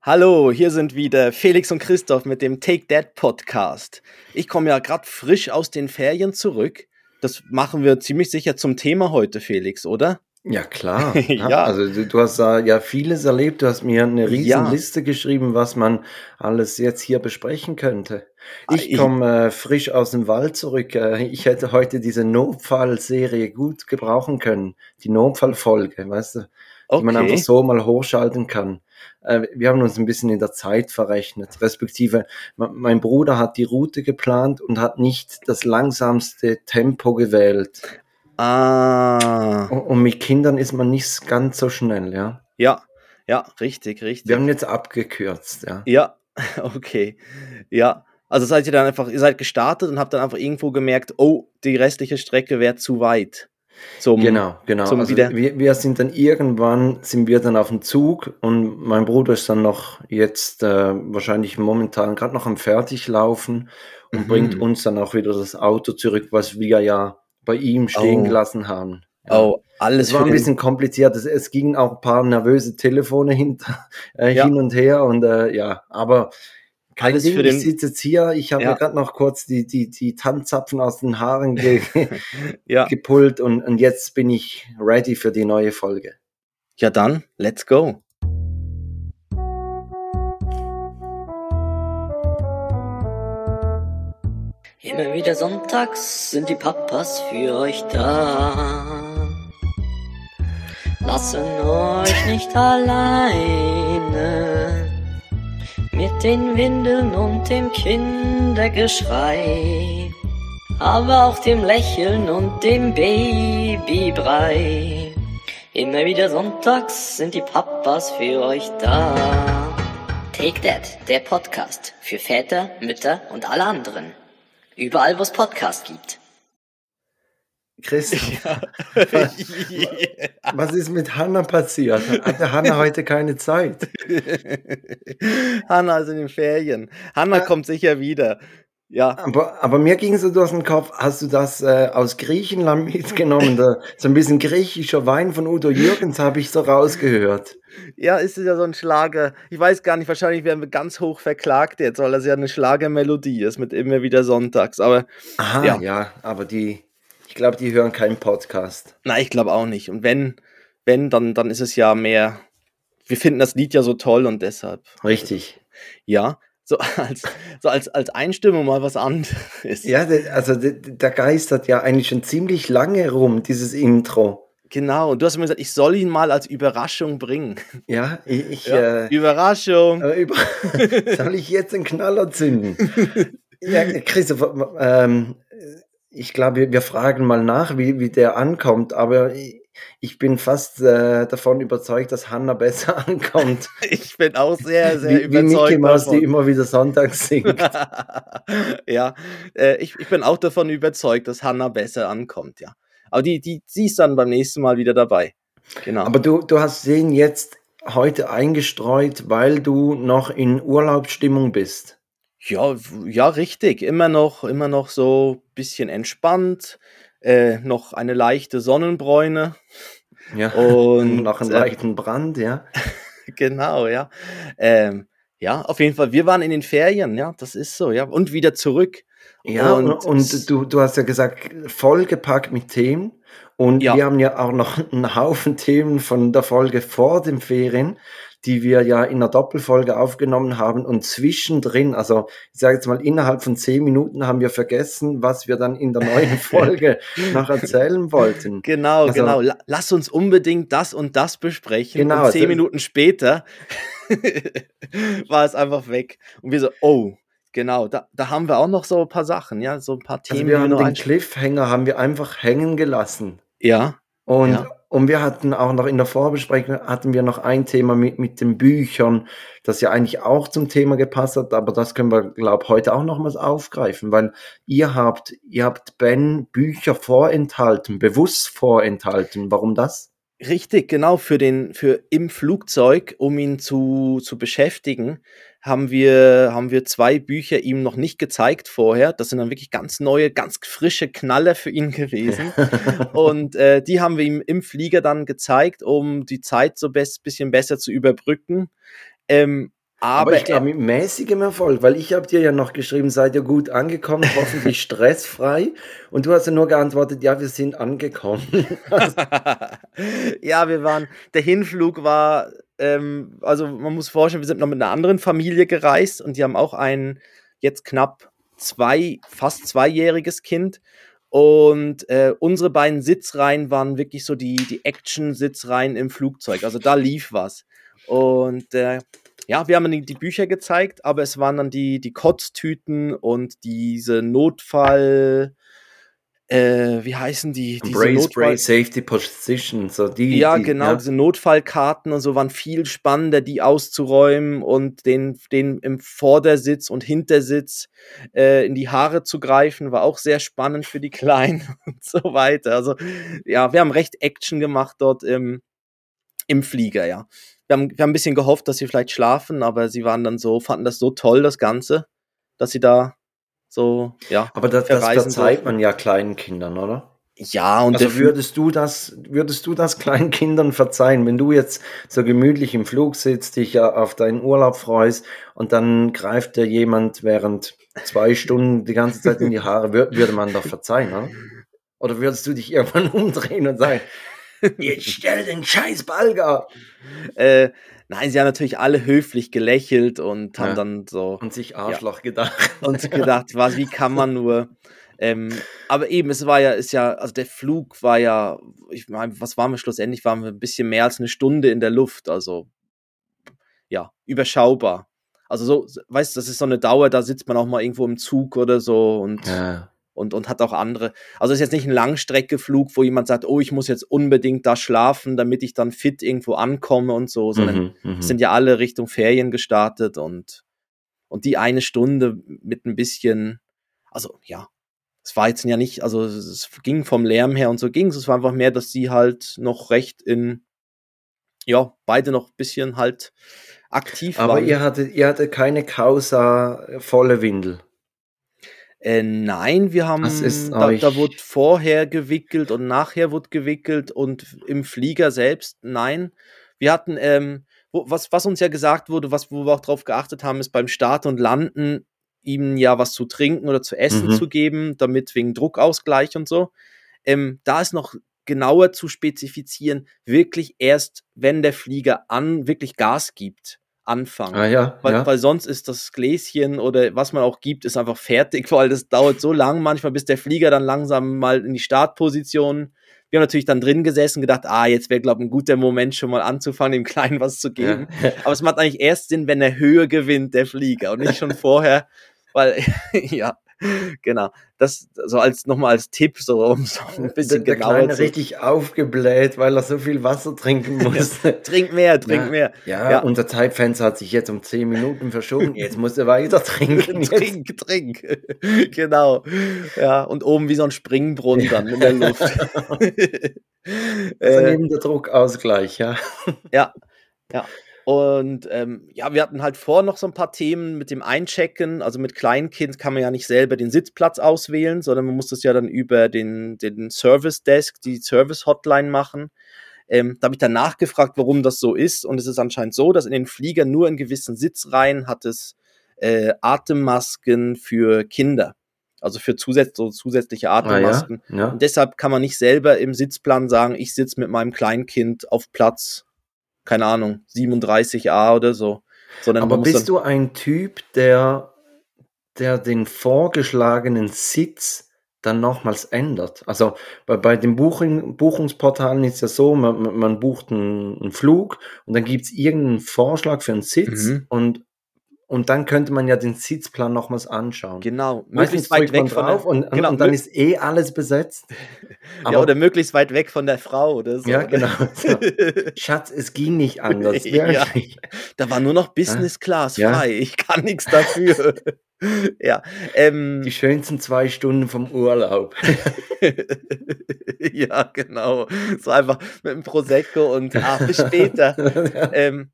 Hallo, hier sind wieder Felix und Christoph mit dem Take That Podcast. Ich komme ja gerade frisch aus den Ferien zurück. Das machen wir ziemlich sicher zum Thema heute, Felix, oder? Ja, klar. ja. Also du, hast ja vieles erlebt. Du hast mir eine riesen ja. Liste geschrieben, was man alles jetzt hier besprechen könnte. Ah, ich komme äh, frisch aus dem Wald zurück. Äh, ich hätte heute diese Notfallserie gut gebrauchen können. Die Notfallfolge, weißt du, okay. die man einfach so mal hochschalten kann. Äh, wir haben uns ein bisschen in der Zeit verrechnet, respektive mein Bruder hat die Route geplant und hat nicht das langsamste Tempo gewählt. Ah. Und mit Kindern ist man nicht ganz so schnell, ja. Ja, ja, richtig, richtig. Wir haben jetzt abgekürzt, ja. Ja, okay. Ja. Also seid ihr dann einfach, ihr seid gestartet und habt dann einfach irgendwo gemerkt, oh, die restliche Strecke wäre zu weit. Zum, genau, genau. Zum also wir, wir sind dann irgendwann, sind wir dann auf dem Zug und mein Bruder ist dann noch jetzt äh, wahrscheinlich momentan gerade noch am Fertiglaufen und mhm. bringt uns dann auch wieder das Auto zurück, was wir ja bei ihm stehen oh. gelassen haben. Ja. Oh, alles. Es war ein bisschen kompliziert. Es, es gingen auch ein paar nervöse Telefone hinter, äh, ja. hin und her und äh, ja, aber kein Alles Ding, für den, ich sitze jetzt hier, ich habe ja. gerade noch kurz die, die, die Tanzzapfen aus den Haaren ge ja. gepult und, und jetzt bin ich ready für die neue Folge. Ja dann, let's go. Immer wieder sonntags sind die Papas für euch da. Lassen euch nicht alleine mit den Windeln und dem Kindergeschrei, aber auch dem Lächeln und dem Babybrei. Immer wieder sonntags sind die Papas für euch da. Take That, der Podcast für Väter, Mütter und alle anderen. Überall, wo es Podcast gibt. Chris, ja. was ist mit Hanna passiert? Hatte Hanna heute keine Zeit? Hanna ist in den Ferien. Hanna ja. kommt sicher wieder. Ja. Aber, aber mir ging so durch den Kopf, hast du das äh, aus Griechenland mitgenommen? Da, so ein bisschen griechischer Wein von Udo Jürgens habe ich so rausgehört. Ja, ist es ja so ein Schlager. Ich weiß gar nicht, wahrscheinlich werden wir ganz hoch verklagt jetzt, weil das ja eine Schlagermelodie ist mit immer wieder sonntags. Aber Aha, ja. ja, aber die, glaube, die hören keinen Podcast. Nein, ich glaube auch nicht. Und wenn, wenn, dann, dann ist es ja mehr. Wir finden das Lied ja so toll und deshalb. Richtig. Ja, so als, so als, als Einstimmung mal was anderes. Ja, also der geistert ja eigentlich schon ziemlich lange rum, dieses Intro. Genau, und du hast mir gesagt, ich soll ihn mal als Überraschung bringen. Ja, ich. ich ja, äh, Überraschung. Äh, über soll ich jetzt einen Knaller zünden? ja, Christoph, ähm, ich glaube, wir fragen mal nach, wie, wie der ankommt, aber ich bin fast äh, davon überzeugt, dass Hannah besser ankommt. Ich bin auch sehr, sehr wie, überzeugt. Wie Mickey Mouse, die immer wieder sonntags singt. ja, äh, ich, ich bin auch davon überzeugt, dass Hannah besser ankommt, ja. Aber die, die, sie ist dann beim nächsten Mal wieder dabei. Genau. Aber du, du hast den jetzt heute eingestreut, weil du noch in Urlaubsstimmung bist. Ja, ja, richtig. Immer noch, immer noch so ein bisschen entspannt. Äh, noch eine leichte Sonnenbräune. Ja, und noch einen äh, leichten Brand, ja. genau, ja. Ähm, ja, auf jeden Fall. Wir waren in den Ferien, ja, das ist so, ja. Und wieder zurück. Ja, und, und du, du hast ja gesagt, vollgepackt mit Themen. Und ja. wir haben ja auch noch einen Haufen Themen von der Folge vor den Ferien die wir ja in einer Doppelfolge aufgenommen haben und zwischendrin, also ich sage jetzt mal innerhalb von zehn Minuten haben wir vergessen, was wir dann in der neuen Folge noch erzählen wollten. Genau, also, genau. Lass uns unbedingt das und das besprechen. Genau. Und zehn also, Minuten später war es einfach weg. Und wir so, oh, Genau, da, da haben wir auch noch so ein paar Sachen, ja, so ein paar also Themen. Also wir haben den Cliffhanger haben wir einfach hängen gelassen. Ja. Und ja. Und wir hatten auch noch in der Vorbesprechung hatten wir noch ein Thema mit, mit den Büchern, das ja eigentlich auch zum Thema gepasst hat, aber das können wir, glaube heute auch nochmals aufgreifen, weil ihr habt, ihr habt Ben Bücher vorenthalten, bewusst vorenthalten. Warum das? Richtig, genau, für den, für im Flugzeug, um ihn zu, zu beschäftigen, haben wir, haben wir zwei Bücher ihm noch nicht gezeigt vorher. Das sind dann wirklich ganz neue, ganz frische Knaller für ihn gewesen. und äh, die haben wir ihm im Flieger dann gezeigt, um die Zeit so ein bisschen besser zu überbrücken. Ähm, Aber, aber ich glaube mit mäßigem Erfolg, weil ich habe dir ja noch geschrieben, seid ihr gut angekommen, hoffentlich stressfrei. Und du hast ja nur geantwortet, ja, wir sind angekommen. ja, wir waren, der Hinflug war, ähm, also man muss vorstellen, wir sind noch mit einer anderen Familie gereist und die haben auch ein jetzt knapp zwei, fast zweijähriges Kind. Und äh, unsere beiden Sitzreihen waren wirklich so die, die Action-Sitzreihen im Flugzeug. Also da lief was. Und äh, ja, wir haben die, die Bücher gezeigt, aber es waren dann die, die Kotztüten und diese Notfall, äh, wie heißen die? Diese Brace, Notfall Brace, Safety Position, so die. Ja, die, genau, ja. diese Notfallkarten und so waren viel spannender, die auszuräumen und den, den im Vordersitz und Hintersitz äh, in die Haare zu greifen, war auch sehr spannend für die Kleinen und so weiter. Also, ja, wir haben recht Action gemacht dort im, im Flieger, ja wir haben, wir haben ein bisschen gehofft, dass sie vielleicht schlafen, aber sie waren dann so, fanden das so toll, das Ganze, dass sie da so, ja. Aber das, das verzeiht man ja kleinen Kindern, oder? Ja, und also würdest du das, würdest du das kleinen Kindern verzeihen, wenn du jetzt so gemütlich im Flug sitzt, dich auf deinen Urlaub freust und dann greift dir jemand während zwei Stunden die ganze Zeit in die Haare, würde man doch verzeihen, oder? Oder würdest du dich irgendwann umdrehen und sagen, Jetzt stell den scheiß Balger. Äh, nein, sie haben natürlich alle höflich gelächelt und haben ja. dann so. Und sich Arschloch ja, gedacht. Und gedacht, was, wie kann man nur. Ähm, aber eben, es war ja, ist ja, also der Flug war ja, ich meine, was waren wir schlussendlich? Waren wir ein bisschen mehr als eine Stunde in der Luft, also ja, überschaubar. Also so, weißt du, das ist so eine Dauer, da sitzt man auch mal irgendwo im Zug oder so und ja und, und hat auch andere. Also es ist jetzt nicht ein Langstreckeflug, wo jemand sagt, oh, ich muss jetzt unbedingt da schlafen, damit ich dann fit irgendwo ankomme und so, sondern mhm, mhm. sind ja alle Richtung Ferien gestartet und, und die eine Stunde mit ein bisschen, also ja, es war jetzt ja nicht, also es ging vom Lärm her und so ging es. Es war einfach mehr, dass sie halt noch recht in, ja, beide noch ein bisschen halt aktiv Aber waren. Aber ihr hattet, ihr hattet keine Causa volle Windel. Äh, nein, wir haben, da, da wurde vorher gewickelt und nachher wurde gewickelt und im Flieger selbst, nein. Wir hatten, ähm, wo, was, was uns ja gesagt wurde, was, wo wir auch drauf geachtet haben, ist beim Start und Landen ihm ja was zu trinken oder zu essen mhm. zu geben, damit wegen Druckausgleich und so. Ähm, da ist noch genauer zu spezifizieren, wirklich erst, wenn der Flieger an wirklich Gas gibt anfangen. Ah, ja, weil, ja. weil sonst ist das Gläschen oder was man auch gibt, ist einfach fertig, weil das dauert so lang manchmal, bis der Flieger dann langsam mal in die Startposition. Wir haben natürlich dann drin gesessen, gedacht, ah, jetzt wäre, glaube ich, ein guter Moment, schon mal anzufangen, dem Kleinen was zu geben. Ja. Aber es macht eigentlich erst Sinn, wenn er Höhe gewinnt, der Flieger, und nicht schon vorher, weil, ja, genau. Das so als nochmal als Tipp, so um so ein bisschen der, der genauer Kleine zu. richtig aufgebläht, weil er so viel Wasser trinken muss. trink mehr, trink ja, mehr. Ja, ja, unser Zeitfenster hat sich jetzt um 10 Minuten verschoben. Jetzt muss er weiter trinken. trink, trink. genau. Ja, und oben wie so ein Springbrunnen dann in der Luft. also neben der Druckausgleich, ja. Ja, ja. Und ähm, ja, wir hatten halt vor noch so ein paar Themen mit dem Einchecken. Also mit Kleinkind kann man ja nicht selber den Sitzplatz auswählen, sondern man muss das ja dann über den, den Service Desk, die Service Hotline machen. Ähm, da habe ich dann nachgefragt, warum das so ist. Und es ist anscheinend so, dass in den Fliegern nur in gewissen Sitzreihen hat es äh, Atemmasken für Kinder. Also für zusätz so zusätzliche Atemmasken. Ah, ja? Ja. Und deshalb kann man nicht selber im Sitzplan sagen, ich sitze mit meinem Kleinkind auf Platz keine Ahnung, 37a oder so. Sondern Aber bist du ein Typ, der, der den vorgeschlagenen Sitz dann nochmals ändert? Also bei, bei den Buchung, Buchungsportalen ist ja so, man, man bucht einen, einen Flug und dann gibt es irgendeinen Vorschlag für einen Sitz mhm. und und dann könnte man ja den Sitzplan nochmals anschauen. Genau, möglichst weit weg von der, und, genau, und dann ist eh alles besetzt. ja, oder möglichst weit weg von der Frau oder so. Ja, genau. So. Schatz, es ging nicht anders. ja. Da war nur noch Business Class ja. frei. Ich kann nichts dafür. ja. Ähm, Die schönsten zwei Stunden vom Urlaub. ja, genau. So einfach mit dem Prosecco und ach, bis später. ähm,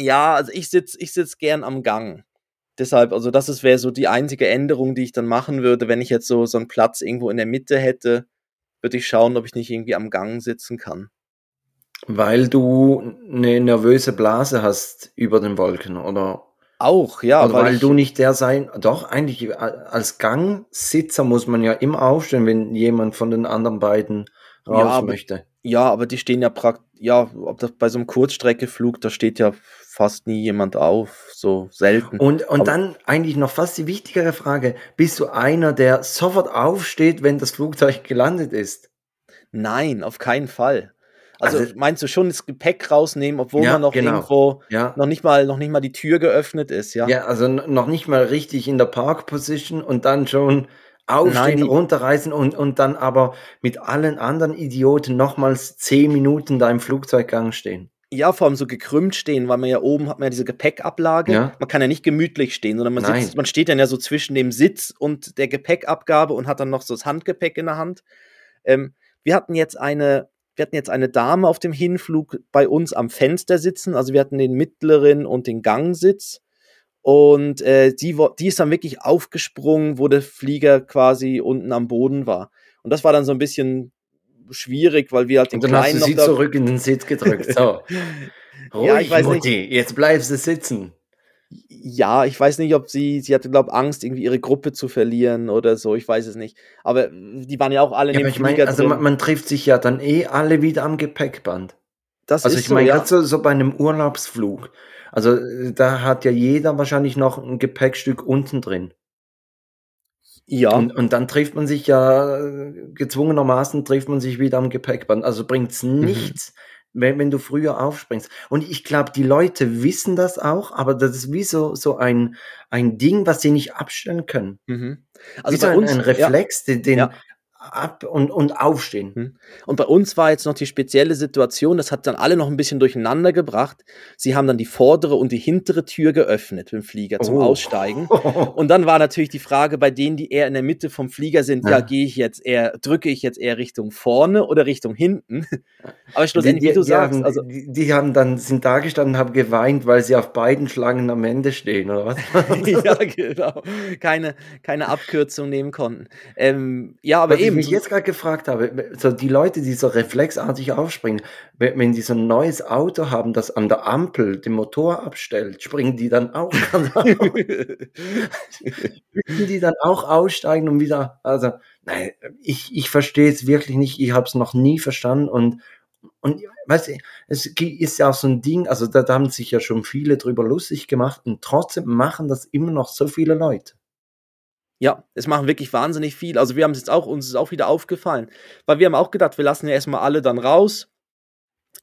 ja, also ich sitze ich sitz gern am Gang. Deshalb, also das wäre so die einzige Änderung, die ich dann machen würde, wenn ich jetzt so, so einen Platz irgendwo in der Mitte hätte, würde ich schauen, ob ich nicht irgendwie am Gang sitzen kann. Weil du eine nervöse Blase hast über den Wolken, oder? Auch, ja. Also weil, weil du nicht der sein, doch eigentlich äh, als Gangsitzer muss man ja immer aufstehen, wenn jemand von den anderen beiden raus ja, möchte. Ja, aber die stehen ja praktisch, ja, ob das bei so einem Kurzstreckeflug, da steht ja fast nie jemand auf, so selten. Und, und dann eigentlich noch fast die wichtigere Frage, bist du einer, der sofort aufsteht, wenn das Flugzeug gelandet ist? Nein, auf keinen Fall. Also, also, meinst du schon das Gepäck rausnehmen, obwohl ja, man noch genau. irgendwo ja. noch nicht mal noch nicht mal die Tür geöffnet ist, ja? Ja, also noch nicht mal richtig in der Park Position und dann schon aufstehen, Nein, runterreißen und, und dann aber mit allen anderen Idioten nochmals zehn Minuten da im Flugzeuggang stehen. Ja, vor allem so gekrümmt stehen, weil man ja oben hat man ja diese Gepäckablage. Ja. Man kann ja nicht gemütlich stehen, sondern man, sitzt, man steht dann ja so zwischen dem Sitz und der Gepäckabgabe und hat dann noch so das Handgepäck in der Hand. Ähm, wir hatten jetzt eine wir hatten jetzt eine Dame auf dem Hinflug bei uns am Fenster sitzen. Also wir hatten den mittleren und den Gangsitz. Und äh, die, die ist dann wirklich aufgesprungen, wo der Flieger quasi unten am Boden war. Und das war dann so ein bisschen schwierig, weil wir halt den Und dann Kleinen hast du sie zurück in den Sitz gedrückt. So. Ruhig, ja, ich weiß Mutti, nicht. jetzt bleibst du sitzen ja, ich weiß nicht, ob sie, sie hatte, glaube Angst, irgendwie ihre Gruppe zu verlieren oder so, ich weiß es nicht. Aber die waren ja auch alle ja, in dem Flieger mein, Also man, man, trifft sich ja dann eh alle wieder am Gepäckband. Das also ist ich meine, so, ja. so, so bei einem Urlaubsflug. Also äh, da hat ja jeder wahrscheinlich noch ein Gepäckstück unten drin. Ja. Und, und dann trifft man sich ja, äh, gezwungenermaßen trifft man sich wieder am Gepäckband. Also bringt es mhm. nichts, mhm wenn, wenn du früher aufspringst. Und ich glaube, die Leute wissen das auch, aber das ist wie so, so ein, ein Ding, was sie nicht abstellen können. Mhm. Also wie so ein, uns, ein Reflex, ja. den, den ja ab und, und aufstehen. Hm. Und bei uns war jetzt noch die spezielle Situation, das hat dann alle noch ein bisschen durcheinander gebracht. Sie haben dann die vordere und die hintere Tür geöffnet im Flieger zum oh. Aussteigen. Und dann war natürlich die Frage bei denen, die eher in der Mitte vom Flieger sind, ja, ja gehe ich jetzt eher, drücke ich jetzt eher Richtung vorne oder Richtung hinten? Aber schlussendlich, die, die, wie du sagst, haben, also die, die, haben dann sind da gestanden, haben geweint, weil sie auf beiden Schlangen am Ende stehen, oder was? ja, genau. Keine, keine Abkürzung nehmen konnten. Ähm, ja, aber was eben mich jetzt gerade gefragt habe, so die Leute, die so reflexartig aufspringen, wenn, die so ein neues Auto haben, das an der Ampel den Motor abstellt, springen die dann auch Müssen die dann auch aussteigen und wieder, also, nein, ich, ich verstehe es wirklich nicht, ich habe es noch nie verstanden und und weißt du, es ist ja auch so ein Ding, also da, da haben sich ja schon viele drüber lustig gemacht und trotzdem machen das immer noch so viele Leute. Ja, es machen wirklich wahnsinnig viel. Also wir haben es jetzt auch, uns ist auch wieder aufgefallen. Weil wir haben auch gedacht, wir lassen ja erstmal alle dann raus.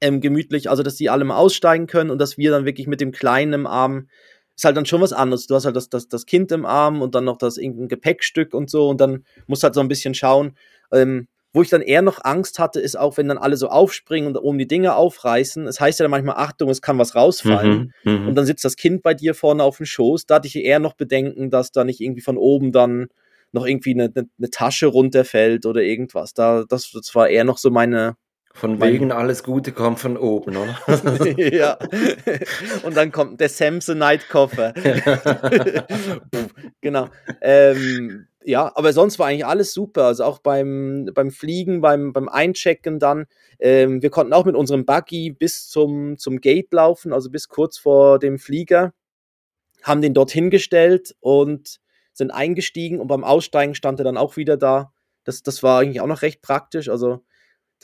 Ähm, gemütlich, also dass die alle mal aussteigen können und dass wir dann wirklich mit dem Kleinen im Arm, ist halt dann schon was anderes. Du hast halt das, das, das Kind im Arm und dann noch das irgendein Gepäckstück und so und dann musst halt so ein bisschen schauen. Ähm, wo ich dann eher noch Angst hatte, ist auch, wenn dann alle so aufspringen und oben die Dinge aufreißen. Es heißt ja dann manchmal, Achtung, es kann was rausfallen. Mhm, mhm, und dann sitzt das Kind bei dir vorne auf dem Schoß. Da hatte ich eher noch Bedenken, dass da nicht irgendwie von oben dann noch irgendwie eine, eine, eine Tasche runterfällt oder irgendwas. Da, das, das war eher noch so meine, von wegen alles Gute kommt von oben, oder? ja. Und dann kommt der Samsonite-Koffer. genau. Ähm, ja, aber sonst war eigentlich alles super. Also auch beim, beim Fliegen, beim, beim Einchecken dann. Ähm, wir konnten auch mit unserem Buggy bis zum, zum Gate laufen, also bis kurz vor dem Flieger. Haben den dort hingestellt und sind eingestiegen und beim Aussteigen stand er dann auch wieder da. Das, das war eigentlich auch noch recht praktisch. Also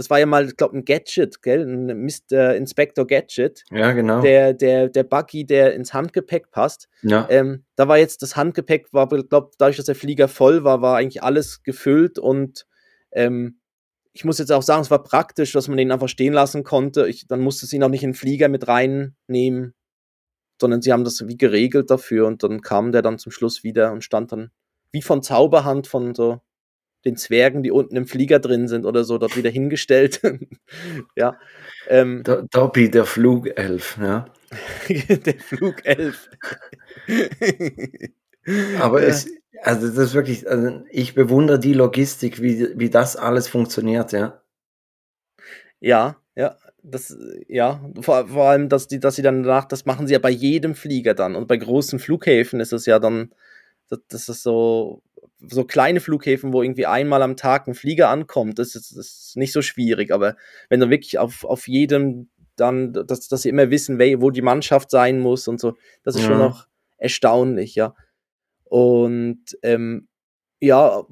das war ja mal, ich glaube, ein Gadget, gell? Ein Mr. Inspector Gadget. Ja, genau. Der, der, der Buggy, der ins Handgepäck passt. Ja. Ähm, da war jetzt das Handgepäck, war, glaube dadurch, dass der Flieger voll war, war eigentlich alles gefüllt und ähm, ich muss jetzt auch sagen, es war praktisch, dass man den einfach stehen lassen konnte. Ich, dann musste sie noch nicht in den Flieger mit reinnehmen, sondern sie haben das wie geregelt dafür und dann kam der dann zum Schluss wieder und stand dann wie von Zauberhand von so den Zwergen, die unten im Flieger drin sind oder so, dort wieder hingestellt. ja. Ähm, Dobby, der Flugelf, ja. der Flugelf. Aber es, also das ist wirklich, also ich bewundere die Logistik, wie, wie das alles funktioniert, ja. Ja, ja, das, ja, vor, vor allem, dass die, dass sie dann danach, das machen sie ja bei jedem Flieger dann. Und bei großen Flughäfen ist es ja dann, das, das ist so, so kleine Flughäfen, wo irgendwie einmal am Tag ein Flieger ankommt, das ist, das ist nicht so schwierig. Aber wenn du wirklich auf, auf jedem dann, dass, dass sie immer wissen, wo die Mannschaft sein muss und so, das ist ja. schon noch erstaunlich, ja. Und ähm, ja,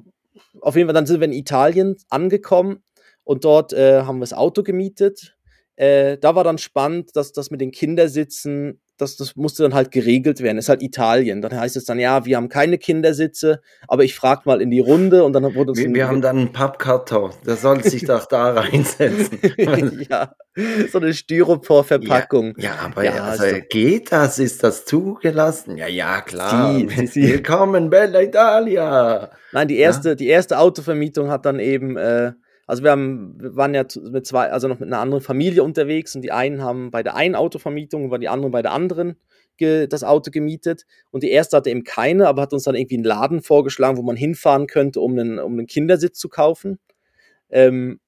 auf jeden Fall, dann sind wir in Italien angekommen und dort äh, haben wir das Auto gemietet. Äh, da war dann spannend, dass das mit den Kindersitzen das, das musste dann halt geregelt werden. ist halt Italien. Dann heißt es dann, ja, wir haben keine Kindersitze, aber ich frage mal in die Runde und dann wurde es. Wir, wir haben dann einen Pappkarton, der soll sich doch da reinsetzen. ja, so eine Styropor-Verpackung. Ja, ja, aber ja, also, geht das? Ist das zugelassen? Ja, ja, klar. Sie, sie, sie. Willkommen, Bella Italia. Nein, die erste, ja? die erste Autovermietung hat dann eben. Äh, also wir, haben, wir waren ja mit zwei, also noch mit einer anderen Familie unterwegs und die einen haben bei der einen Autovermietung und die anderen bei der anderen das Auto gemietet. Und die erste hatte eben keine, aber hat uns dann irgendwie einen Laden vorgeschlagen, wo man hinfahren könnte, um einen, um einen Kindersitz zu kaufen. Ähm,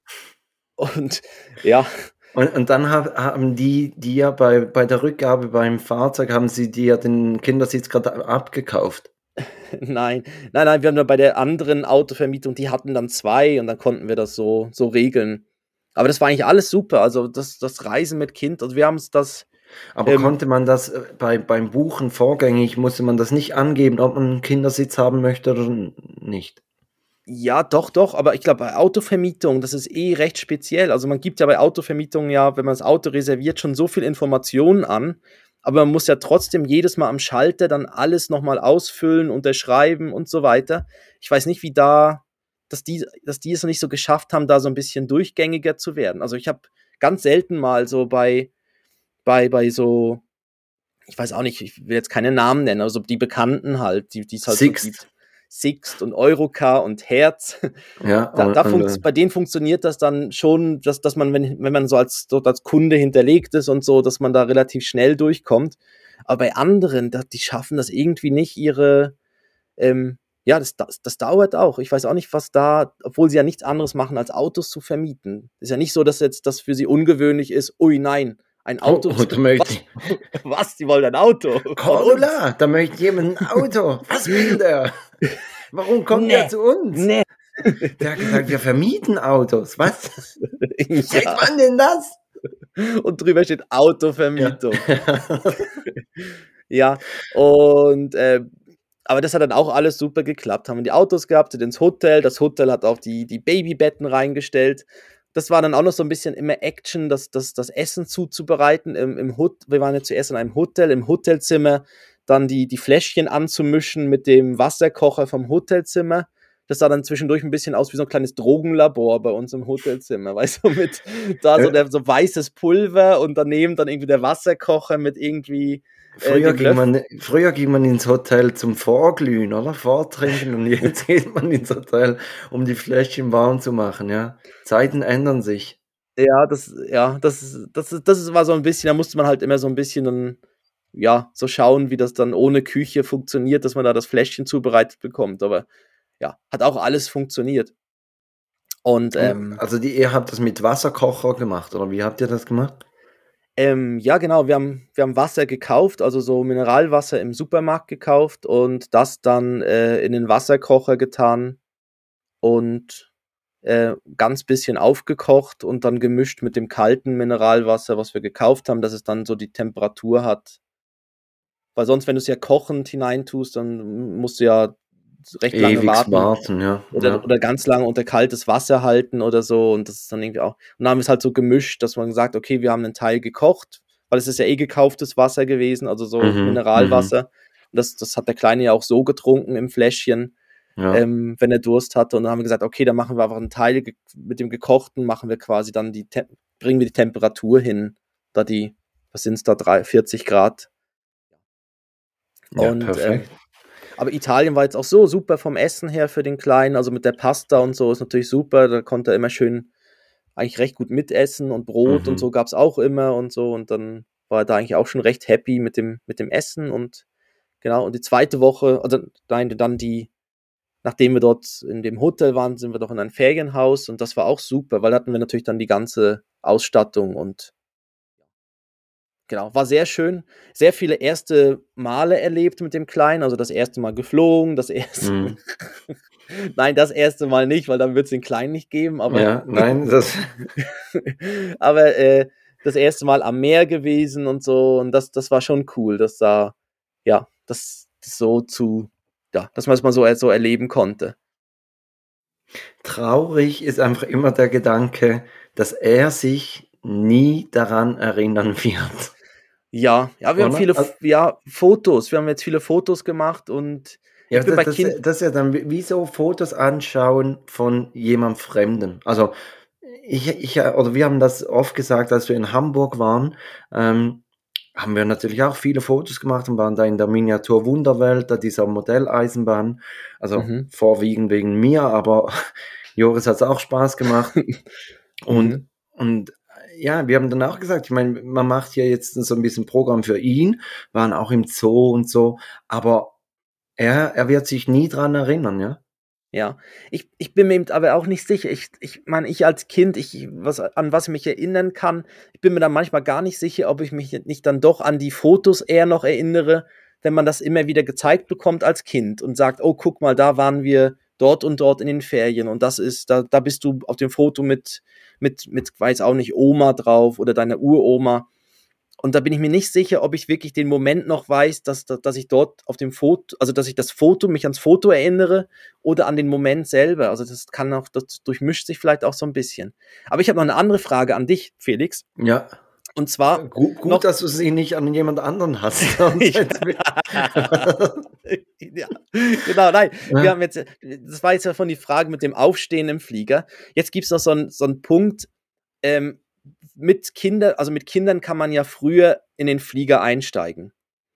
und ja. Und, und dann haben die, die ja bei, bei der Rückgabe beim Fahrzeug, haben sie dir ja den Kindersitz gerade abgekauft. Nein, nein, nein, wir haben dann bei der anderen Autovermietung, die hatten dann zwei und dann konnten wir das so, so regeln. Aber das war eigentlich alles super. Also das, das Reisen mit Kind, also wir haben es das. Aber ähm, konnte man das äh, bei, beim Buchen vorgängig, musste man das nicht angeben, ob man einen Kindersitz haben möchte oder nicht? Ja, doch, doch, aber ich glaube, bei Autovermietung, das ist eh recht speziell. Also man gibt ja bei Autovermietung ja, wenn man das Auto reserviert, schon so viel Informationen an, aber man muss ja trotzdem jedes Mal am Schalter dann alles nochmal ausfüllen, unterschreiben und so weiter. Ich weiß nicht, wie da, dass die, dass die es noch nicht so geschafft haben, da so ein bisschen durchgängiger zu werden. Also ich habe ganz selten mal so bei, bei, bei so, ich weiß auch nicht, ich will jetzt keine Namen nennen, also die Bekannten halt, die es halt Sixt. so gibt. Sixt und Eurocar und Herz. Ja, da, da äh, bei denen funktioniert das dann schon, dass, dass man, wenn, wenn man so als, dort als Kunde hinterlegt ist und so, dass man da relativ schnell durchkommt. Aber bei anderen, da, die schaffen das irgendwie nicht, ihre, ähm, ja, das, das, das dauert auch. Ich weiß auch nicht, was da, obwohl sie ja nichts anderes machen, als Autos zu vermieten. Ist ja nicht so, dass jetzt das für sie ungewöhnlich ist, ui nein, ein oh, Auto. Oh, da möchte was, was? Die wollen ein Auto. Corolla, da möchte jemand ein Auto. Was will der? Warum kommt nee. er zu uns? Nee. Der hat gesagt, wir vermieten Autos. Was? Ja. Seit wann denn das? Und drüber steht Autovermietung. Ja, ja. und äh, aber das hat dann auch alles super geklappt. Haben wir die Autos gehabt, sind ins Hotel. Das Hotel hat auch die, die Babybetten reingestellt das war dann auch noch so ein bisschen immer Action, das, das, das Essen zuzubereiten im, im Hut. Wir waren ja zuerst in einem Hotel, im Hotelzimmer, dann die, die Fläschchen anzumischen mit dem Wasserkocher vom Hotelzimmer. Das sah dann zwischendurch ein bisschen aus wie so ein kleines Drogenlabor bei uns im Hotelzimmer, weißt du, mit da so, der, so weißes Pulver und daneben dann irgendwie der Wasserkocher mit irgendwie Früher, äh, ging man, früher ging man ins Hotel zum Vorglühen, oder? Vortrinken und jetzt geht man ins Hotel, um die Fläschchen warm zu machen, ja. Zeiten ändern sich. Ja, das, ja, das, das, das war so ein bisschen, da musste man halt immer so ein bisschen dann, ja, so schauen, wie das dann ohne Küche funktioniert, dass man da das Fläschchen zubereitet bekommt. Aber ja, hat auch alles funktioniert. Und, ähm, also die, ihr habt das mit Wasserkocher gemacht, oder wie habt ihr das gemacht? Ähm, ja, genau. Wir haben, wir haben Wasser gekauft, also so Mineralwasser im Supermarkt gekauft und das dann äh, in den Wasserkocher getan und äh, ganz bisschen aufgekocht und dann gemischt mit dem kalten Mineralwasser, was wir gekauft haben, dass es dann so die Temperatur hat. Weil sonst, wenn du es ja kochend hineintust, dann musst du ja recht lange Ewig warten. warten ja. Oder, ja. oder ganz lange unter kaltes Wasser halten oder so. Und das ist dann irgendwie auch. Und dann haben wir es halt so gemischt, dass man sagt, okay, wir haben einen Teil gekocht, weil es ist ja eh gekauftes Wasser gewesen, also so mhm, Mineralwasser. Mhm. Und das, das hat der Kleine ja auch so getrunken im Fläschchen, ja. ähm, wenn er Durst hatte. Und dann haben wir gesagt, okay, dann machen wir einfach einen Teil mit dem gekochten, machen wir quasi dann die, bringen wir die Temperatur hin, da die, was sind es da, 3, 40 Grad. Ja, und, perfekt. Ähm, aber Italien war jetzt auch so super vom Essen her für den Kleinen, also mit der Pasta und so ist natürlich super. Da konnte er immer schön eigentlich recht gut mitessen und Brot mhm. und so gab es auch immer und so. Und dann war er da eigentlich auch schon recht happy mit dem, mit dem Essen und genau. Und die zweite Woche, also nein, dann die, nachdem wir dort in dem Hotel waren, sind wir doch in ein Ferienhaus und das war auch super, weil da hatten wir natürlich dann die ganze Ausstattung und Genau, war sehr schön. Sehr viele erste Male erlebt mit dem Kleinen, also das erste Mal geflogen, das erste. Mhm. nein, das erste Mal nicht, weil dann wird es den Kleinen nicht geben. Aber ja, nein, das. aber äh, das erste Mal am Meer gewesen und so und das, das war schon cool, dass da ja, das, das so zu, ja, dass man es mal so, so erleben konnte. Traurig ist einfach immer der Gedanke, dass er sich nie daran erinnern wird. Ja, ja, wir Oder? haben viele also, ja, Fotos. Wir haben jetzt viele Fotos gemacht und ja, das, das, das, ist ja dann wie so Fotos anschauen von jemand Fremden. Also ich, ich, oder wir haben das oft gesagt, als wir in Hamburg waren, ähm, haben wir natürlich auch viele Fotos gemacht und waren da in der Miniatur Wunderwelt, da dieser Modelleisenbahn. Also mhm. vorwiegend wegen mir, aber Joris hat es auch Spaß gemacht. und, mhm. und ja, wir haben dann auch gesagt, ich meine, man macht ja jetzt so ein bisschen Programm für ihn, waren auch im Zoo und so, aber er, er wird sich nie dran erinnern, ja. Ja, ich, ich bin mir aber auch nicht sicher. Ich, ich meine, ich als Kind, ich, was, an was ich mich erinnern kann, ich bin mir dann manchmal gar nicht sicher, ob ich mich nicht dann doch an die Fotos eher noch erinnere, wenn man das immer wieder gezeigt bekommt als Kind und sagt, oh, guck mal, da waren wir dort und dort in den Ferien und das ist, da, da bist du auf dem Foto mit, mit, mit, weiß auch nicht, Oma drauf oder deiner Uroma. Und da bin ich mir nicht sicher, ob ich wirklich den Moment noch weiß, dass, dass ich dort auf dem Foto, also dass ich das Foto, mich ans Foto erinnere oder an den Moment selber. Also das kann auch, das durchmischt sich vielleicht auch so ein bisschen. Aber ich habe noch eine andere Frage an dich, Felix. Ja. Und zwar. Gut, gut noch, dass du sie nicht an jemand anderen hast. ja, genau, nein. Ja. Wir haben jetzt, das war jetzt ja von die Frage mit dem Aufstehen im Flieger. Jetzt gibt es noch so einen so einen Punkt, ähm, mit Kindern, also mit Kindern kann man ja früher in den Flieger einsteigen.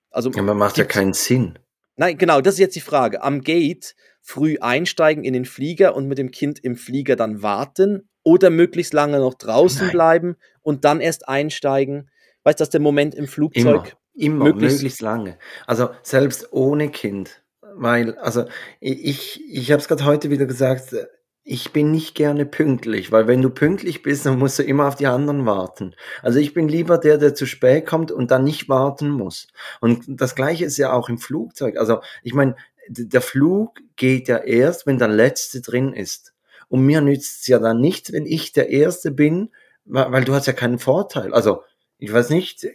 Also ja, man macht ja keinen Sinn. Nein, genau, das ist jetzt die Frage. Am Gate früh einsteigen in den Flieger und mit dem Kind im Flieger dann warten oder möglichst lange noch draußen Nein. bleiben und dann erst einsteigen. Weißt du, dass der Moment im Flugzeug immer, immer möglichst, möglichst lange. Also selbst ohne Kind. Weil, also ich, ich habe es gerade heute wieder gesagt, ich bin nicht gerne pünktlich, weil wenn du pünktlich bist, dann musst du immer auf die anderen warten. Also ich bin lieber der, der zu spät kommt und dann nicht warten muss. Und das gleiche ist ja auch im Flugzeug. Also ich meine, der Flug geht ja erst, wenn der Letzte drin ist. Und mir nützt es ja dann nichts, wenn ich der Erste bin, weil du hast ja keinen Vorteil. Also ich weiß nicht,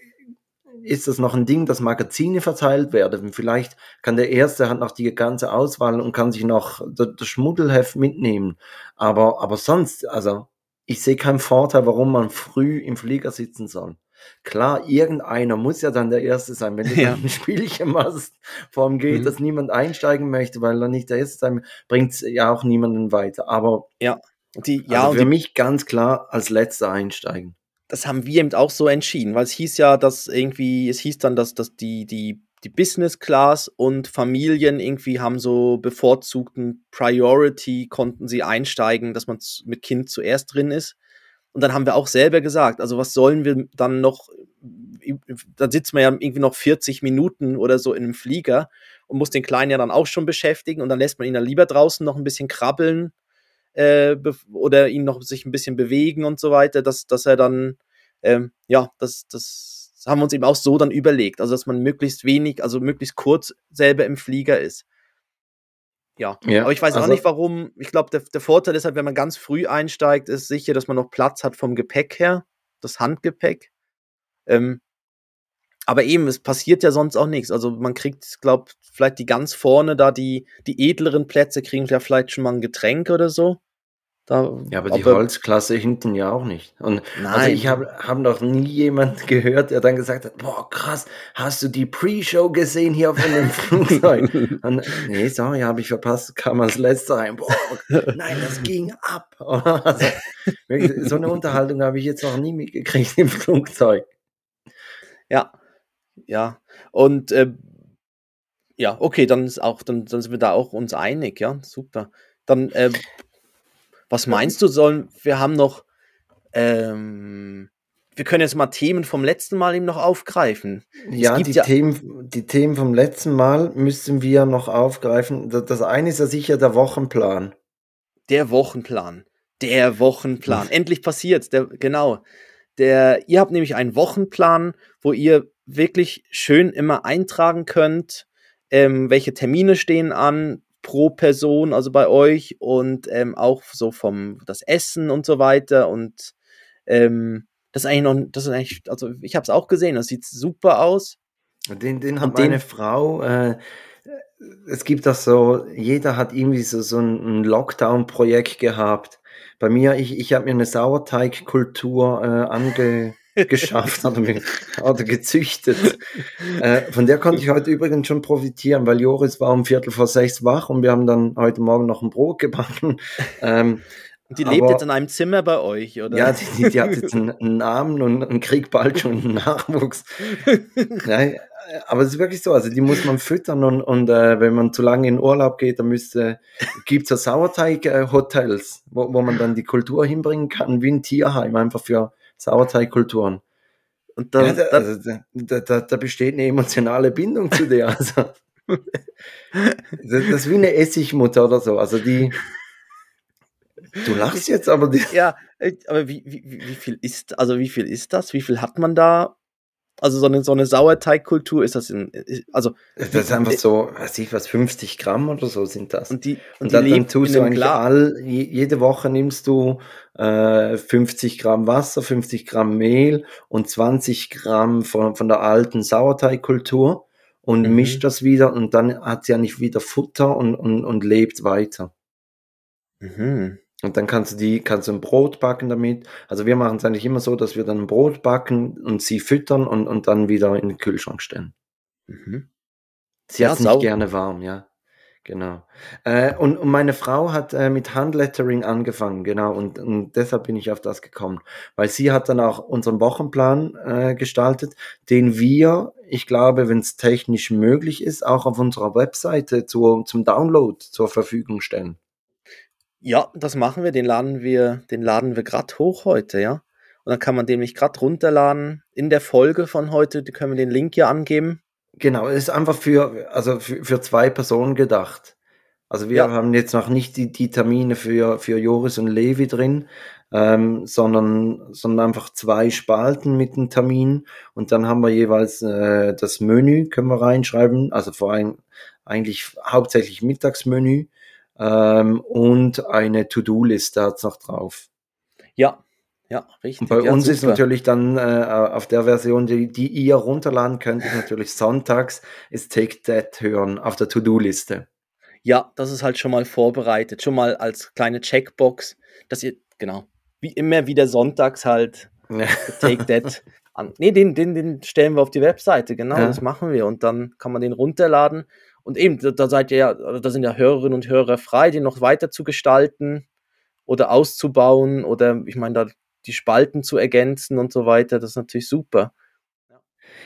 ist das noch ein Ding, dass Magazine verteilt werden. Vielleicht kann der Erste hat noch die ganze Auswahl und kann sich noch das Schmuddelheft mitnehmen. Aber, aber sonst, also ich sehe keinen Vorteil, warum man früh im Flieger sitzen soll. Klar, irgendeiner muss ja dann der Erste sein. Wenn du ja. ein Spielchen machst, vorm geht, mhm. dass niemand einsteigen möchte, weil er nicht der Erste sein bringt es ja auch niemanden weiter. Aber ja, die, ja, also für mich ganz klar als Letzter einsteigen das haben wir eben auch so entschieden, weil es hieß ja, dass irgendwie, es hieß dann, dass, dass die, die, die Business Class und Familien irgendwie haben so bevorzugten Priority, konnten sie einsteigen, dass man mit Kind zuerst drin ist. Und dann haben wir auch selber gesagt, also was sollen wir dann noch, dann sitzt man ja irgendwie noch 40 Minuten oder so in einem Flieger und muss den Kleinen ja dann auch schon beschäftigen und dann lässt man ihn dann lieber draußen noch ein bisschen krabbeln äh, oder ihn noch sich ein bisschen bewegen und so weiter, dass, dass er dann, ähm, ja, das, das haben wir uns eben auch so dann überlegt, also dass man möglichst wenig, also möglichst kurz selber im Flieger ist. Ja, ja aber ich weiß also, auch nicht warum. Ich glaube, der, der Vorteil ist halt, wenn man ganz früh einsteigt, ist sicher, dass man noch Platz hat vom Gepäck her, das Handgepäck. Ähm, aber eben, es passiert ja sonst auch nichts. Also man kriegt, glaube vielleicht die ganz vorne da, die, die edleren Plätze kriegen ja vielleicht schon mal ein Getränk oder so. Da, ja, aber die Holzklasse hinten ja auch nicht. Und also Nein. also ich habe hab noch nie jemand gehört, der dann gesagt hat, boah, krass, hast du die Pre-Show gesehen hier von dem Flugzeug? Und, nee, sorry, habe ich verpasst, kam als letzter rein. Boah, nein, das ging ab. Also, so eine Unterhaltung habe ich jetzt noch nie mitgekriegt im Flugzeug. Ja, ja. Und äh, ja, okay, dann ist auch, dann, dann sind wir da auch uns einig, ja, super. Dann, äh, was meinst du, sollen, wir haben noch, ähm, wir können jetzt mal Themen vom letzten Mal eben noch aufgreifen. Ja, die, ja Themen, die Themen vom letzten Mal müssen wir noch aufgreifen. Das eine ist ja sicher der Wochenplan. Der Wochenplan. Der Wochenplan. Endlich passiert's. Der, genau. Der, ihr habt nämlich einen Wochenplan, wo ihr wirklich schön immer eintragen könnt, ähm, welche Termine stehen an, pro Person, also bei euch und ähm, auch so vom das Essen und so weiter und ähm, das ist eigentlich noch, das ist eigentlich, also ich habe es auch gesehen, das sieht super aus. Den, den hat und meine den, Frau, äh, es gibt das so, jeder hat irgendwie so, so ein Lockdown-Projekt gehabt. Bei mir, ich, ich habe mir eine Sauerteigkultur äh, angeschafft oder, gezüchtet. Äh, von der konnte ich heute übrigens schon profitieren, weil Joris war um Viertel vor sechs wach und wir haben dann heute Morgen noch ein Brot gebacken. Ähm, die lebt aber, jetzt in einem Zimmer bei euch, oder? Ja, die, die hat jetzt einen, Namen und, und kriegt bald schon einen Nachwuchs. Nein, aber es ist wirklich so, also die muss man füttern und, und äh, wenn man zu lange in Urlaub geht, dann müsste, gibt es ja Sauerteig-Hotels, wo, wo man dann die Kultur hinbringen kann, wie ein Tierheim, einfach für Sauerteigkulturen. Und da, ja, da, also, da, da, da, besteht eine emotionale Bindung zu der. Also, das, ist wie eine Essigmutter oder so. Also die. Du lachst jetzt, aber die. Ja, aber wie, wie, wie viel ist, also wie viel ist das? Wie viel hat man da also so eine, so eine Sauerteigkultur ist das in, also. Das ist einfach so, weiß ich was, 50 Gramm oder so sind das. Und die, und, und dann, dann tust du eigentlich all, jede Woche nimmst du äh, 50 Gramm Wasser, 50 Gramm Mehl und 20 Gramm von, von der alten Sauerteigkultur und mhm. mischt das wieder und dann hat sie ja nicht wieder Futter und, und, und lebt weiter. Mhm. Und dann kannst du die, kannst du ein Brot backen damit. Also wir machen es eigentlich immer so, dass wir dann ein Brot backen und sie füttern und, und dann wieder in den Kühlschrank stellen. Mhm. Sie ja, hat es nicht gerne warm, ja. Genau. Äh, und, und meine Frau hat äh, mit Handlettering angefangen, genau, und, und deshalb bin ich auf das gekommen. Weil sie hat dann auch unseren Wochenplan äh, gestaltet, den wir, ich glaube, wenn es technisch möglich ist, auch auf unserer Webseite zu, zum Download zur Verfügung stellen. Ja, das machen wir. Den laden wir, den laden wir gerade hoch heute, ja. Und dann kann man den nicht gerade runterladen in der Folge von heute. Die können wir den Link ja angeben. Genau, es ist einfach für, also für, für zwei Personen gedacht. Also wir ja. haben jetzt noch nicht die, die Termine für, für Joris und Levi drin, ähm, sondern, sondern einfach zwei Spalten mit dem Termin und dann haben wir jeweils äh, das Menü, können wir reinschreiben, also vor allem eigentlich hauptsächlich Mittagsmenü ähm, und eine To-Do-Liste hat es noch drauf. Ja, ja, richtig. Und bei ja, uns super. ist natürlich dann äh, auf der Version, die, die ihr runterladen könnt, ist natürlich sonntags, ist Take That hören auf der To-Do-Liste. Ja, das ist halt schon mal vorbereitet, schon mal als kleine Checkbox, dass ihr, genau, wie immer wieder sonntags halt Take That an. Nee, den, den, den stellen wir auf die Webseite, genau, ja. das machen wir. Und dann kann man den runterladen und eben, da seid ihr ja, da sind ja Hörerinnen und Hörer frei, den noch weiter zu gestalten oder auszubauen oder ich meine, da die Spalten zu ergänzen und so weiter. Das ist natürlich super.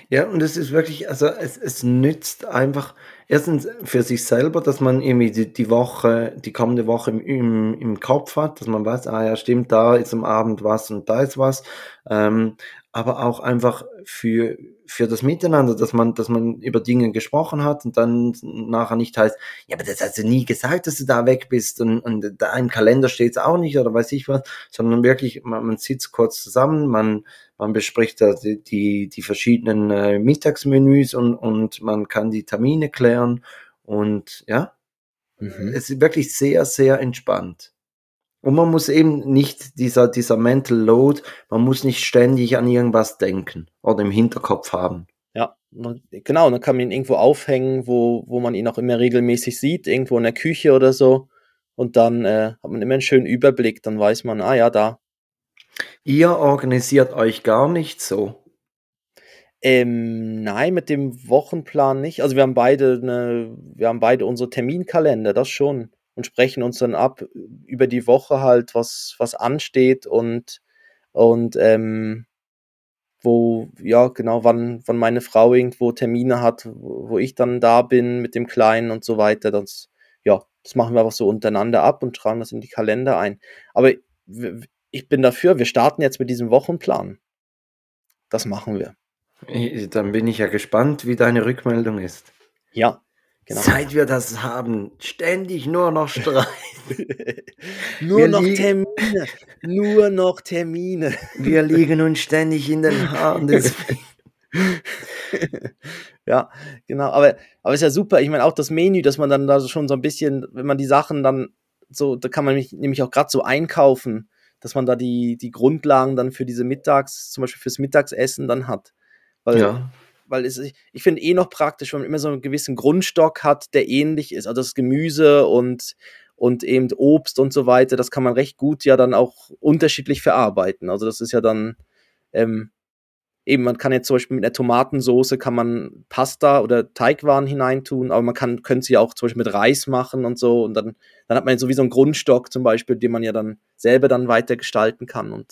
Ja, und es ist wirklich, also es, es nützt einfach erstens für sich selber, dass man irgendwie die, die Woche, die kommende Woche im, im, im Kopf hat, dass man weiß, ah ja, stimmt, da ist am Abend was und da ist was. Ähm, aber auch einfach für, für das Miteinander, dass man, dass man über Dinge gesprochen hat und dann nachher nicht heißt, ja, aber das hast du nie gesagt, dass du da weg bist und, und da im Kalender steht es auch nicht oder weiß ich was, sondern wirklich, man, man sitzt kurz zusammen, man, man bespricht da die, die, die verschiedenen äh, Mittagsmenüs und, und man kann die Termine klären und ja, mhm. es ist wirklich sehr, sehr entspannt. Und man muss eben nicht dieser, dieser Mental Load, man muss nicht ständig an irgendwas denken oder im Hinterkopf haben. Ja, genau, dann kann man ihn irgendwo aufhängen, wo, wo man ihn auch immer regelmäßig sieht, irgendwo in der Küche oder so. Und dann äh, hat man immer einen schönen Überblick, dann weiß man, ah ja, da. Ihr organisiert euch gar nicht so. Ähm, nein, mit dem Wochenplan nicht. Also wir haben beide eine, wir haben beide unsere Terminkalender, das schon und sprechen uns dann ab über die Woche halt, was, was ansteht und, und ähm, wo, ja, genau, wann, wann meine Frau irgendwo Termine hat, wo, ich dann da bin mit dem Kleinen und so weiter. Das, ja, das machen wir einfach so untereinander ab und tragen das in die Kalender ein. Aber ich bin dafür, wir starten jetzt mit diesem Wochenplan. Das machen wir. Dann bin ich ja gespannt, wie deine Rückmeldung ist. Ja, Genau. Seit wir das haben, ständig nur noch Streit. nur wir noch Termine. Nur noch Termine. wir liegen uns ständig in den Haaren. ja, genau. Aber, aber ist ja super. Ich meine, auch das Menü, dass man dann da schon so ein bisschen, wenn man die Sachen dann so, da kann man nämlich auch gerade so einkaufen, dass man da die, die Grundlagen dann für diese Mittags, zum Beispiel fürs Mittagsessen dann hat. Weil, ja. Weil es, ich finde eh noch praktisch, wenn man immer so einen gewissen Grundstock hat, der ähnlich ist. Also das Gemüse und, und eben Obst und so weiter, das kann man recht gut ja dann auch unterschiedlich verarbeiten. Also das ist ja dann, ähm, eben, man kann jetzt zum Beispiel mit einer Tomatensauce kann man Pasta oder Teigwaren hineintun, aber man kann, könnte sie auch zum Beispiel mit Reis machen und so und dann, dann hat man sowieso einen Grundstock zum Beispiel, den man ja dann selber dann weiter gestalten kann und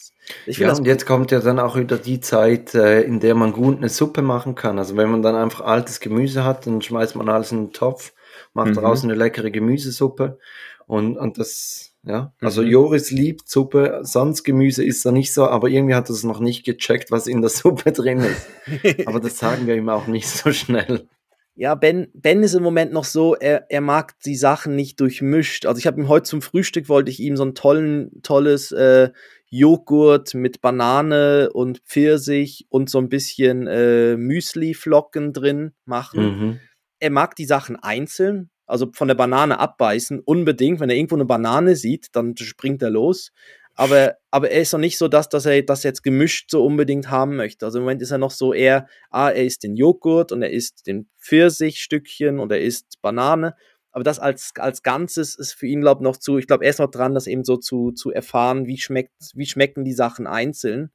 ich finde ja, und jetzt kommt ja dann auch wieder die Zeit, äh, in der man gut eine Suppe machen kann. Also wenn man dann einfach altes Gemüse hat, dann schmeißt man alles in den Topf, macht mhm. daraus eine leckere Gemüsesuppe und, und das ja, also mhm. Joris liebt Suppe, sonst Gemüse ist er nicht so, aber irgendwie hat er es noch nicht gecheckt, was in der Suppe drin ist. aber das sagen wir ihm auch nicht so schnell. Ja, Ben, Ben ist im Moment noch so, er, er mag die Sachen nicht durchmischt. Also ich habe ihm heute zum Frühstück, wollte ich ihm so ein tollen, tolles äh, Joghurt mit Banane und Pfirsich und so ein bisschen äh, Müsli-Flocken drin machen. Mhm. Er mag die Sachen einzeln, also von der Banane abbeißen, unbedingt. Wenn er irgendwo eine Banane sieht, dann springt er los. Aber, aber er ist noch nicht so, dass, dass er das jetzt gemischt so unbedingt haben möchte. Also im Moment ist er noch so eher, ah, er isst den Joghurt und er isst den Pfirsichstückchen und er isst Banane. Aber das als, als Ganzes ist für ihn, glaube ich, noch zu, ich glaube, er ist noch dran, das eben so zu, zu erfahren, wie schmeckt, wie schmecken die Sachen einzeln.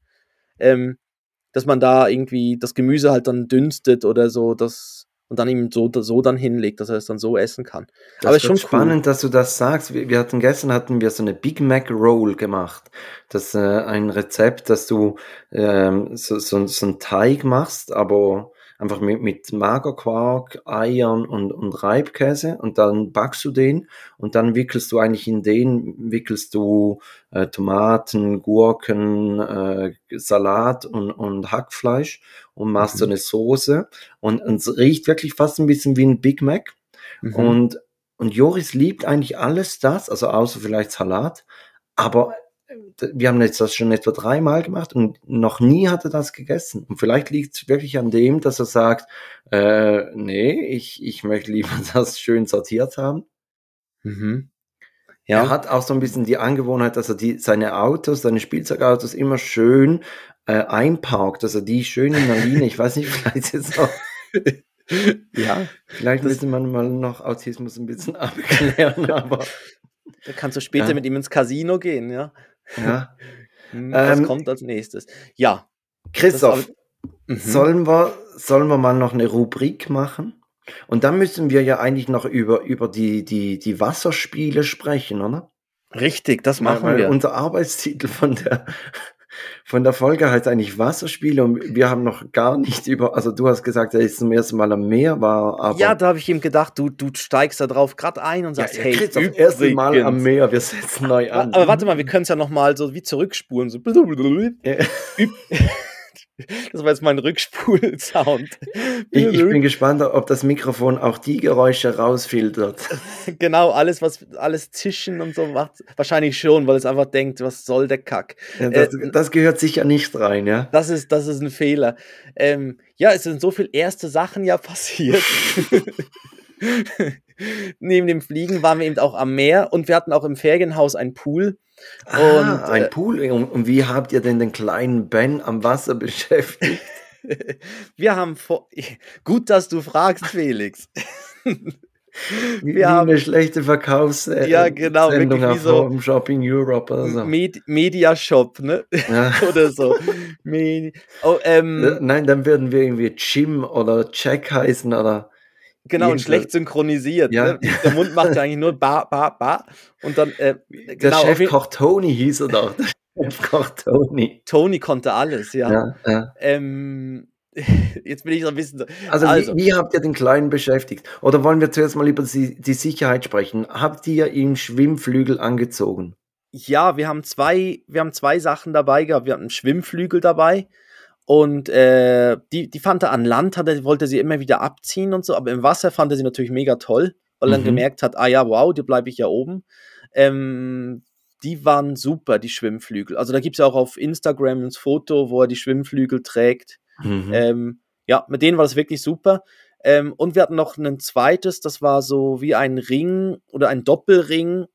Ähm, dass man da irgendwie das Gemüse halt dann dünstet oder so, das, und dann ihm so, so dann hinlegt, dass er es dann so essen kann. Das Aber ist schon spannend, cool. dass du das sagst. Wir, wir, hatten gestern hatten wir so eine Big Mac Roll gemacht. Das ist äh, ein Rezept, dass du ähm, so, so, so einen Teig machst, aber einfach mit, mit Magerquark, Eiern und, und Reibkäse und dann backst du den und dann wickelst du eigentlich in den, wickelst du äh, Tomaten, Gurken, äh, Salat und, und Hackfleisch und machst mhm. so eine Soße und, und es riecht wirklich fast ein bisschen wie ein Big Mac mhm. und und Joris liebt eigentlich alles das, also außer vielleicht Salat, aber wir haben jetzt das schon etwa dreimal gemacht und noch nie hat er das gegessen. Und vielleicht liegt es wirklich an dem, dass er sagt, äh, nee, ich, ich möchte lieber das schön sortiert haben. Mhm. Ja. Er hat auch so ein bisschen die Angewohnheit, dass er die, seine Autos, seine Spielzeugautos immer schön äh, einparkt, dass er die schön in der Linie, ich weiß nicht, vielleicht es auch. ja. Vielleicht müsste man mal noch Autismus ein bisschen abklären, aber. Da kannst du später ja. mit ihm ins Casino gehen, ja. Ja. Hm, was ähm, kommt als nächstes? Ja. Christoph, mhm. sollen, wir, sollen wir mal noch eine Rubrik machen? Und dann müssen wir ja eigentlich noch über, über die, die, die Wasserspiele sprechen, oder? Richtig, das machen weil, weil wir. Unser Arbeitstitel von der, von der Folge heißt eigentlich Wasserspiele und wir haben noch gar nicht über, also du hast gesagt, er ist zum ersten Mal am Meer war, aber. Ja, da habe ich ihm gedacht, du, du steigst da drauf gerade ein und sagst, ja, hey, das erste Mal am Meer, wir setzen neu an. Aber, aber warte mal, wir können es ja nochmal so wie zurückspulen. So. Ja. Das war jetzt mein Rückspul-Sound. Ich, ich, bin gespannt, ob das Mikrofon auch die Geräusche rausfiltert. Genau, alles, was alles Zischen und so macht, wahrscheinlich schon, weil es einfach denkt, was soll der Kack. Ja, das, äh, das, gehört sicher nicht rein, ja. Das ist, das ist ein Fehler. Ähm, ja, es sind so viele erste Sachen ja passiert. Neben dem Fliegen waren wir eben auch am Meer und wir hatten auch im Ferienhaus einen Pool. Ah, und, ein äh, Pool. Und, wie habt ihr denn den kleinen Ben am Wasser beschäftigt? wir haben vor. Gut, dass du fragst, Felix. Wie, wir haben eine schlechte Verkaufssendung ja, genau, wie so im Shopping Europe oder so. Med Media Shop, ne? Ja. oder so. Medi oh, ähm, Nein, dann würden wir irgendwie Jim oder Jack heißen oder Genau, und schlecht synchronisiert. Ja. Ne? Der Mund macht ja eigentlich nur ba, ba, ba. Und dann, äh, der genau, Chefkoch Tony hieß er doch. Der Chefkoch Tony. Tony konnte alles, ja. ja, ja. Ähm, jetzt bin ich so ein bisschen. Also, also wie, wie, habt ihr den Kleinen beschäftigt? Oder wollen wir zuerst mal über die, die Sicherheit sprechen? Habt ihr ihm Schwimmflügel angezogen? Ja, wir haben zwei, wir haben zwei Sachen dabei gehabt. Wir hatten einen Schwimmflügel dabei und äh, die, die fand er an Land, hat er, wollte sie immer wieder abziehen und so, aber im Wasser fand er sie natürlich mega toll, weil er dann mhm. gemerkt hat, ah ja, wow, die bleibe ich ja oben. Ähm, die waren super, die Schwimmflügel. Also da gibt es ja auch auf Instagram ein Foto, wo er die Schwimmflügel trägt. Mhm. Ähm, ja, mit denen war das wirklich super. Ähm, und wir hatten noch ein zweites, das war so wie ein Ring oder ein Doppelring,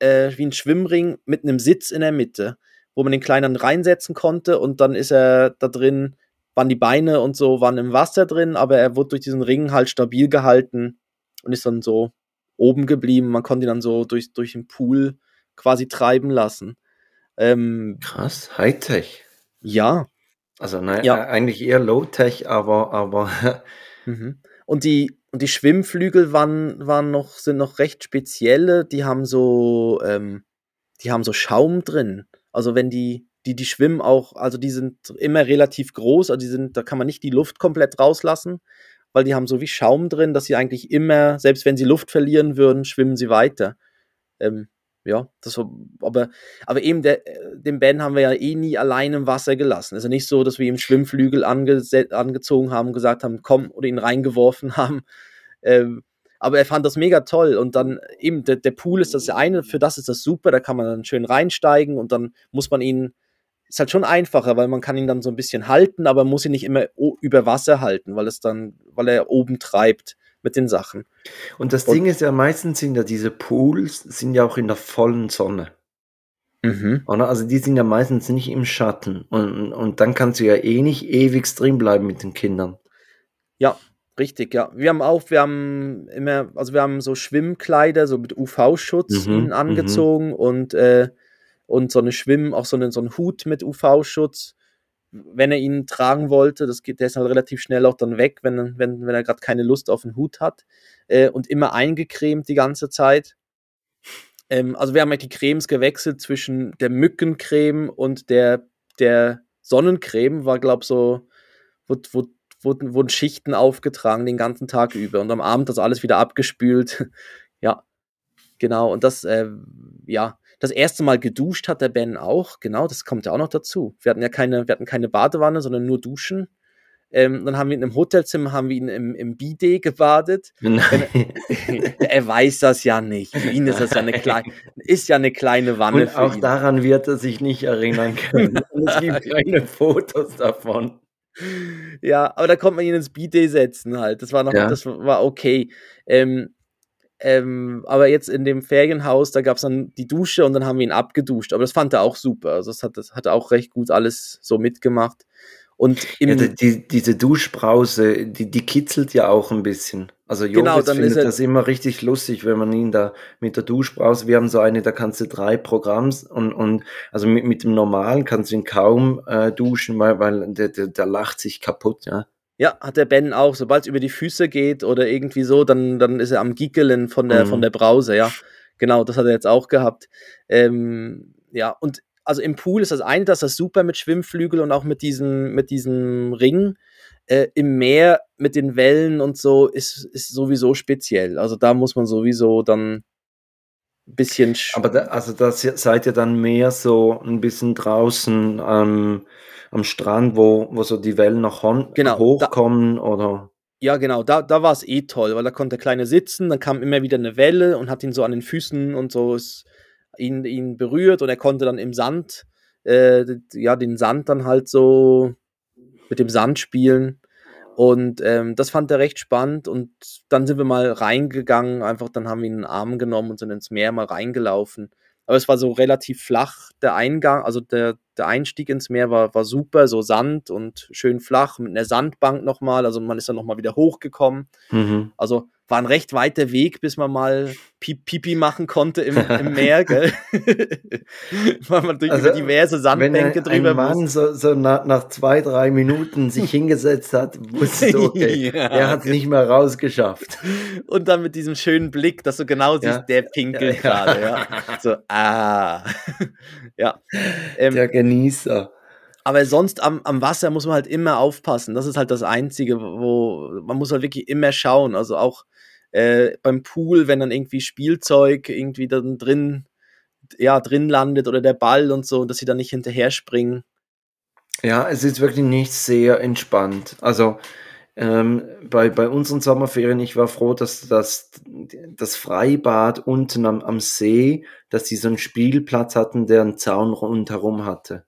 äh, wie ein Schwimmring mit einem Sitz in der Mitte, wo man den Kleinen reinsetzen konnte und dann ist er da drin, waren die Beine und so, waren im Wasser drin, aber er wurde durch diesen Ring halt stabil gehalten und ist dann so oben geblieben. Man konnte ihn dann so durch, durch den Pool quasi treiben lassen. Ähm, Krass, Hightech. Ja. Also nein, ja. eigentlich eher Low-Tech, aber, aber mhm. Und die, und die Schwimmflügel waren, waren noch, sind noch recht spezielle. Die haben so, ähm, die haben so Schaum drin. Also wenn die, die, die schwimmen auch, also die sind immer relativ groß, also die sind, da kann man nicht die Luft komplett rauslassen, weil die haben so wie Schaum drin, dass sie eigentlich immer, selbst wenn sie Luft verlieren würden, schwimmen sie weiter. Ähm, ja, das aber, aber eben der, den Ben haben wir ja eh nie allein im Wasser gelassen. Es ist ja nicht so, dass wir ihm Schwimmflügel ange, angezogen haben, gesagt haben, komm, oder ihn reingeworfen haben. Ähm, aber er fand das mega toll und dann eben der, der Pool ist das eine, für das ist das super, da kann man dann schön reinsteigen und dann muss man ihn, ist halt schon einfacher, weil man kann ihn dann so ein bisschen halten, aber muss ihn nicht immer über Wasser halten, weil es dann, weil er oben treibt mit den Sachen. Und das und, Ding ist ja, meistens sind ja diese Pools, sind ja auch in der vollen Sonne. Mhm. Also die sind ja meistens nicht im Schatten. Und, und dann kannst du ja eh nicht ewig drin bleiben mit den Kindern. Ja, richtig, ja. Wir haben auch, wir haben immer, also wir haben so Schwimmkleider, so mit UV-Schutz mhm, mhm, angezogen und, äh, und so eine Schwimm, auch so, eine, so einen Hut mit UV-Schutz wenn er ihn tragen wollte, das geht, der ist halt relativ schnell auch dann weg, wenn, wenn, wenn er gerade keine Lust auf den Hut hat. Äh, und immer eingecremt die ganze Zeit. Ähm, also wir haben halt die Cremes gewechselt zwischen der Mückencreme und der, der Sonnencreme, war, glaube ich, so, wurde, wurde, wurden, wurden Schichten aufgetragen den ganzen Tag über und am Abend das alles wieder abgespült. ja, genau. Und das, äh, ja, das erste Mal geduscht hat der Ben auch, genau, das kommt ja auch noch dazu. Wir hatten ja keine, wir hatten keine Badewanne, sondern nur Duschen. Ähm, dann haben wir ihn im Hotelzimmer, haben wir ihn im, im Bidet gebadet. Er, er, weiß das ja nicht. Für ihn ist das ja eine kleine, ist ja eine kleine Wanne. Und auch ihn. daran wird er sich nicht erinnern können. es gibt keine Fotos davon. Ja, aber da konnte man ihn ins Bidet setzen halt. Das war noch, ja. das war okay. Ähm, ähm, aber jetzt in dem Ferienhaus, da gab es dann die Dusche und dann haben wir ihn abgeduscht. Aber das fand er auch super. Also das hat, das hat auch recht gut alles so mitgemacht. Und ja, die, diese Duschbrause, die, die kitzelt ja auch ein bisschen. Also Joris genau, dann findet das immer richtig lustig, wenn man ihn da mit der Duschbrause, wir haben so eine, da kannst du drei Programms und, und also mit, mit dem normalen kannst du ihn kaum äh, duschen, weil, weil der, der, der lacht sich kaputt, ja. Ja, hat der Ben auch. Sobald es über die Füße geht oder irgendwie so, dann, dann ist er am Gickeln von der, mhm. von der Brause, ja. Genau, das hat er jetzt auch gehabt. Ähm, ja, und also im Pool ist das eine, das ist super mit Schwimmflügel und auch mit diesem, mit diesem Ring. Äh, Im Meer mit den Wellen und so ist, ist sowieso speziell. Also da muss man sowieso dann ein bisschen. Aber da, also da seid ihr dann mehr so ein bisschen draußen ähm, am Strand, wo, wo so die Wellen noch genau, hochkommen da, oder? Ja, genau, da, da war es eh toll, weil da konnte der Kleine sitzen, dann kam immer wieder eine Welle und hat ihn so an den Füßen und so ist, ihn, ihn berührt und er konnte dann im Sand, äh, ja, den Sand dann halt so mit dem Sand spielen. Und ähm, das fand er recht spannend. Und dann sind wir mal reingegangen, einfach dann haben wir ihn in den Arm genommen und sind ins Meer mal reingelaufen. Aber es war so relativ flach, der Eingang, also der, der Einstieg ins Meer war, war super, so Sand und schön flach mit einer Sandbank nochmal. Also man ist dann nochmal wieder hochgekommen. Mhm. Also war ein recht weiter Weg, bis man mal Pipi machen konnte im, im Meer, gell? Weil man durch also, diverse Sandbänke wenn ein, drüber ein Mann muss. so, so nach, nach, zwei, drei Minuten sich hingesetzt hat, wusste du, okay, ja, er hat es nicht mehr rausgeschafft. Und dann mit diesem schönen Blick, dass du genau siehst, ja. der pinkelt ja, gerade, ja. So, ah. ja. Ähm, der Genießer. Aber sonst am, am Wasser muss man halt immer aufpassen. Das ist halt das Einzige, wo man muss halt wirklich immer schauen. Also auch äh, beim Pool, wenn dann irgendwie Spielzeug irgendwie dann drin, ja, drin landet oder der Ball und so, dass sie dann nicht hinterher springen. Ja, es ist wirklich nicht sehr entspannt. Also ähm, bei, bei unseren Sommerferien, ich war froh, dass das, das Freibad unten am, am See, dass sie so einen Spielplatz hatten, der einen Zaun rundherum hatte.